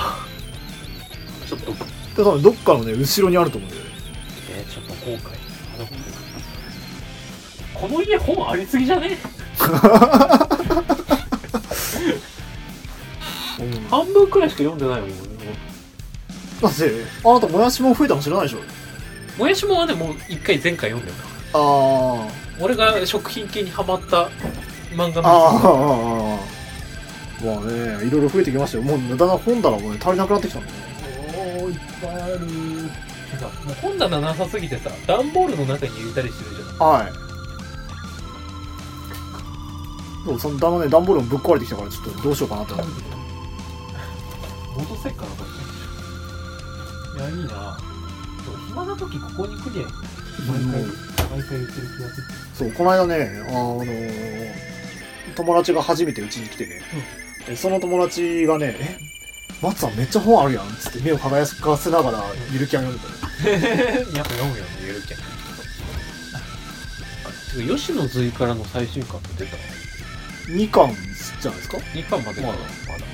ちょっと。で多分どっかのね後ろにあると思うんだよね。えー、ちょっと後悔この家本ありすぎじゃね？う <laughs> ん半分くらいしか読んでないもんだってあなたもやしも増えたの知らないでしょ？もやしもはねもう一回前回読んだよ。あ俺が食品系にハマった漫画あああのああまあねいろいろ増えてきましたよ。もう無駄な本棚もね足りなくなってきたんだね。おーいっぱいある。さもう本棚なさすぎてさ段ボールの中に入れたりしてるじゃん。はいそうそのだのね段ボールもぶっ壊れてきたからちょっとどうしようかなって思って。戻せっかなこれいやいいな。暇な時ここに来りゃ毎回毎回言ってる気がする。そうこの間ねあの友達が初めてうちに来てね、でその友達がね「え松さんめっちゃ本あるやん」っつって目を輝かせながらゆるキャン読んでたよ <laughs> やっぱ読むよねゆるキャン。あてか吉野随からの最新刊って出た2巻じゃないですか？2巻までまだ。まだ。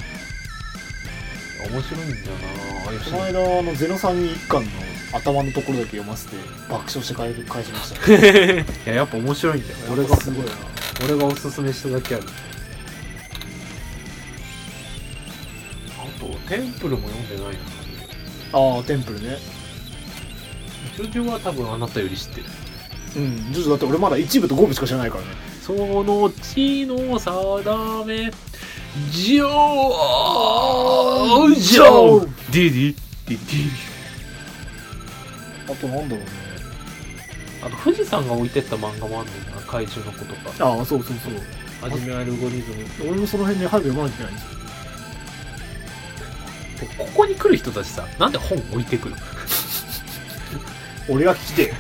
面白いんだよな吉この野間あのゼノさんに1巻の頭のところだけ読ませて爆笑して帰る返しました。よ <laughs> いややっぱ面白いんだよ。俺がすごいな。俺がおすすめしただけある。あとテンプルも読んでないな。ああテンプルね。ジョジョは多分あなたより知ってる。うんジョジョだって俺まだ1部と5部しか知らないからねその地の定め。ジョージョー。ディディディディあとなんだろうね。あと富士山が置いてった漫画もあんねんな海獣の子とか。ああそうそうそう。はじめアルゴリズム。俺もその辺に早く読まなきゃいけないんですよ。ここに来る人たちさなんで本置いてくる？<laughs> 俺が聞きて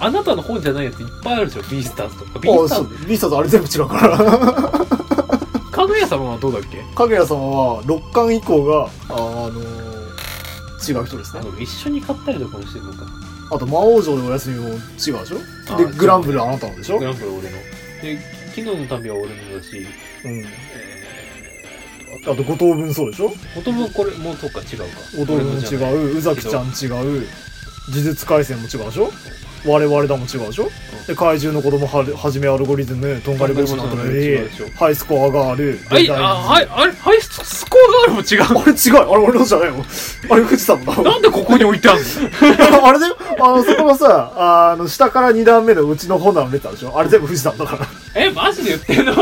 あなたの本じゃないやついっぱいあるでしょビースターズとか。ビースターズ。ビースターズあれ全部違うから。かぐや様はどうだっけ？かぐや様は6巻以降があ、あのー違う人ですね。一緒に買ったりとかもしてるのか。あと魔王城でお休みも違うでしょ？であグランブルあなたのでしょ？グランプリは俺の。で昨日の旅は俺のだし。うん。えあと五等分そうでしょ？ー、と言葉これもうそっか違うか。五等分も違う。宇崎ちゃん違う。呪術廻戦も違うでしょ？我々だも違うでしょ？で怪獣の子供ははじめアルゴリズムとんがり帽子のとなり違うで。ハイスコアガールはい、あ、はい、あれ、はい、ススコアガールも違う。あれ違う。あれ俺のじゃないもんあれ富士山だなんでここに置いてあんの？<laughs> あれだよ。あのそこのさあの下から2段目のうちの本棚のレターでしょ？あれ全部富士山だから。え、マジで言ってんの？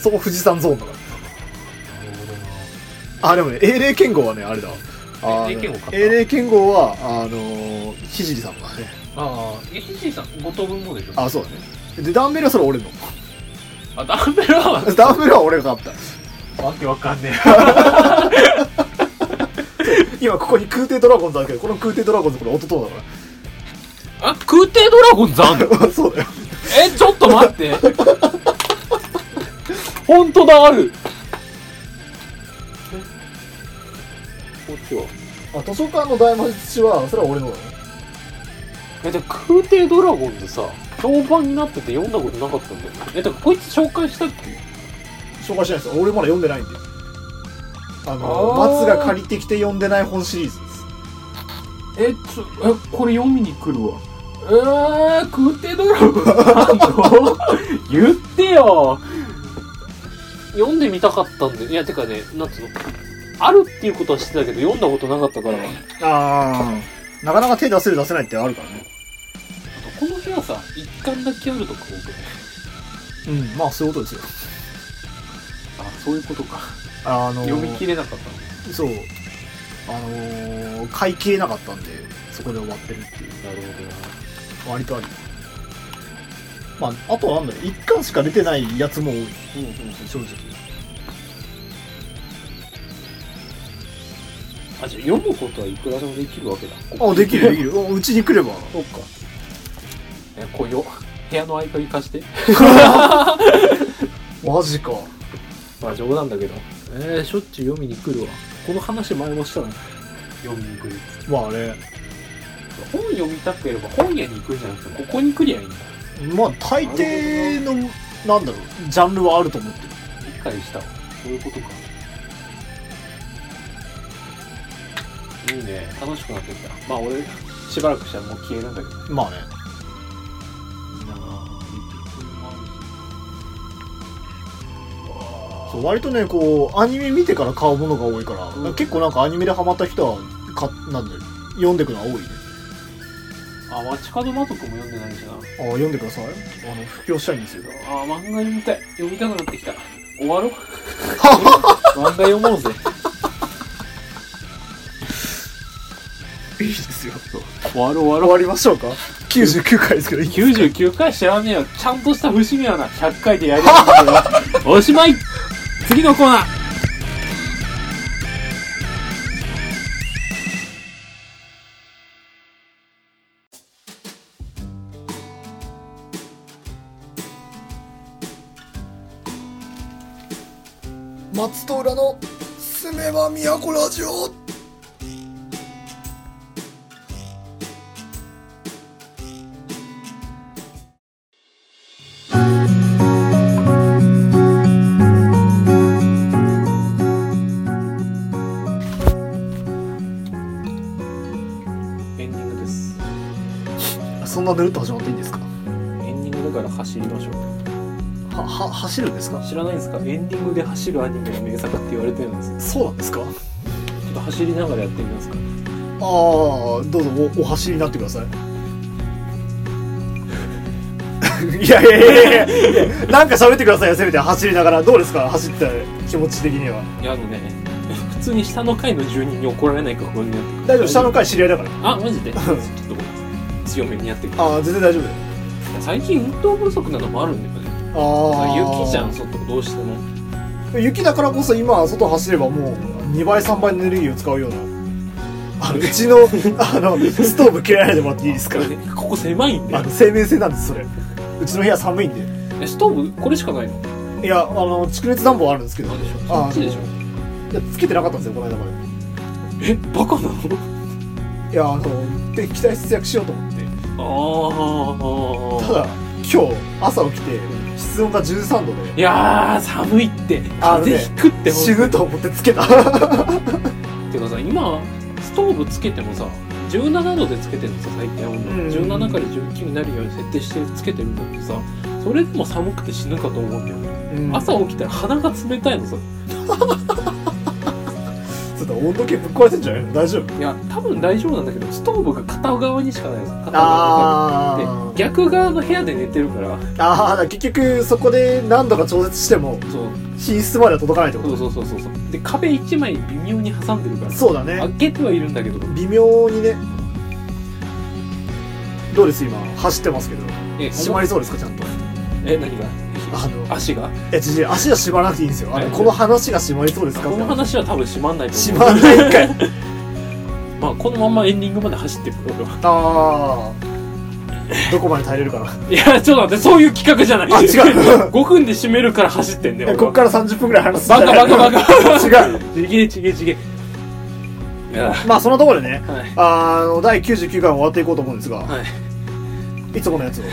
そこ富士山ゾーンだから。あでもね英霊剣豪はねあれだあの英霊剣豪買った英霊剣豪はあのー聖さんがね。ああ、え、ひじいさん、五等分もでしょ？あそうだね。でダンベルはそれ俺の。あ、ダンベルは、<laughs> ダンベルは俺が買った。わけわかんね <laughs> 今ここに空挺ドラゴンズあるけどこの空挺ドラゴンズこれ弟だかえ。あ、空挺ドラゴンズあんの？ら <laughs> そうだよ。え、ちょっと待って。本当だ、ある。こっちは。あ図書館の大魔術師はそれは俺のだね。え、で、空挺ドラゴンズさ、評判になってて読んだことなかったんだよね。え、だからこいつ紹介したっけ？紹介しないです。俺まだ読んでないんで。あの松が借りてきて読んでない本シリーズです。えちょえこれ読みに来るわ。えー、食ってだろ言ってよ。読んでみたかったんで。いやてかねなんつうの？あるっていうことは知ってたけど読んだことなかったから。ああなかなか手出せる出せないってあるからね。この部屋さ一巻だけあるとか多くないうんまあそういうことですよ。あそういうことか。あのー読み切れなかったんだそう。あのー、買い切れなかったんでそこで終わってるっていう。なるほ割とあり。まああとはなんだろう1巻しか出てないやつも多い。どなうんうん。正直あじゃあ読むことはいくらでもできるわけだ。あできるできる。<laughs> うちに来れば。そうか。えこうよ。部屋の合鍵貸して。<laughs> マジか。まあ冗談だけど。えー、しょっちゅう読みに来るわ。この話前もしたな読みに来る。まあね。本読みたければ本屋に行くんじゃなくてここに来りゃいいんだまあ大抵のなんだろう。ジャンルはあると思ってる。理解したわ。そういうことかいいね。楽しくなってきた。まあ俺しばらくしたらもう消えるんだけど。まあね。いいなぁそう割とねこうアニメ見てから買うものが多いから、うん。結構なんかアニメでハマった人はかなんだよ。読んでくのは多いね。あ街角魔族も読んでないしな。あ読んでください。あの布教したいんですよあ漫画読みたい。読みたくなってきた。終わろう。<laughs> 漫画読もうぜいいですよ。終わろう終わ終わりましょうか？99回ですけどいい99回知らねえよ。ちゃんとした節目はな。100回でやりたいんだよおしまい。次のコーナー。松戸浦のすめば都ラジオんなぬるっと始まっていいんですか？エンディングだから走りましょう。はは走るんですか？知らないんですか？エンディングで走るアニメが名作って言われてるんです。そうなんですか？ちょっと走りながらやってみますか。ああどうぞおお走りになってください。いやいやいやいやいやなんか喋ってくださいよせめて走りながら。どうですか？走った気持ち的には。いやあのね普通に下の階の住人に怒られないか不安になってくる。大丈夫下の階知り合いだから。あマジで？ちょっと強めにやってくる。ああ全然大丈夫だよ。最近運動不足なのもあるんだよね。ああ雪じゃん外どうしても。雪だからこそ今外走ればもう2倍3倍のエネルギーを使うような。あのうちの <laughs> あのストーブ切らないでもらっていいですか？ねここ狭いんだよ。あの生命線なんですそれ。うちの部屋寒いんで。えストーブ？これしかないの？いやあの蓄熱暖房あるんですけど。なんでしょ。あそっちでしょ。いやつけてなかったんですよこの間まで。え？バカなの？いやあの電気代節約しようと思って。ああただ今日朝起きて室温が13度で。いやー寒いって。風邪ひくって死ぬと思ってつけた。てかさ今ストーブつけてもさ17度でつけてるのさ最近。温度、うん17から19になるように設定してつけてるんだけどさそれでも寒くて死ぬかと思うんだよね、うん。朝起きたら鼻が冷たいのさ温度計ぶっ壊んじゃない？の大丈夫？いや多分大丈夫なんだけどストーブが片側にしかないの片側あで逆側の部屋で寝てるから。ああ結局そこで何度か調節してもそう。寝室までは届かないってこそうそうそうそうそう。で壁1枚微妙に挟んでるからとそうだね。開けてはいるんだけど。微妙にね。どうです？今走ってますけど。え閉まりそうですか？ちゃんと。え何が？あの足が？え違う足は閉まらなくていいんですよ。あのはい。この話が閉まりそうですか？この話は多分閉まんないと閉思う。まんないんかい。<laughs> まあこのままエンディングまで走っていく俺はああどこまで耐えれるかな。いやちょっと待ってそういう企画じゃない。あ違う。<laughs> 5分で締めるから走ってんだよえこっから30分ぐらい話す。バカバカバカ。<laughs> 違う。ちげえちげえちげえ。いや。まあそのところでねはい。あの第99回も終わっていこうと思うんですが、はい。い、つものやつを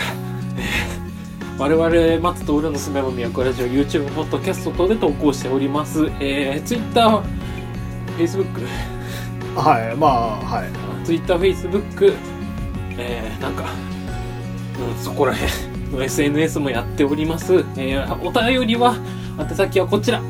我々松と浦のすめば都ラジオ YouTube ポッドキャスト等で投稿しておりますえー、Twitter Facebook <laughs> はいまあはい Twitter、Facebook、えー、なんか、うん、そこら辺の SNS もやっております。えー、お便りは、宛先はこちら。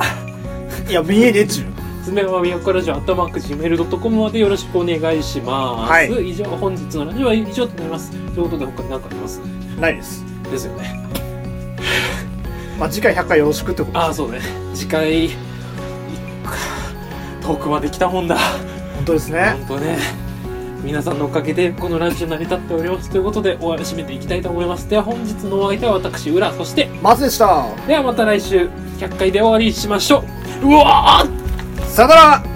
いや見えねえっちゅうつめはみやこラジオ、アットマーク Gmail.com までよろしくお願いします。はい以上、本日のラジオは以上となります。ということで、他に何かあります？ないですですよね。<laughs> まあ次回100回よろしくってことああ、そうね。次回、遠くまで来たもんだ。本当ですね本当ね。皆さんのおかげでこのラジオ成り立っておりますということで終わり締めていきたいと思いますでは本日のお相手は私浦そして松でしたではまた来週100回で終わりにしましょううわーさよなら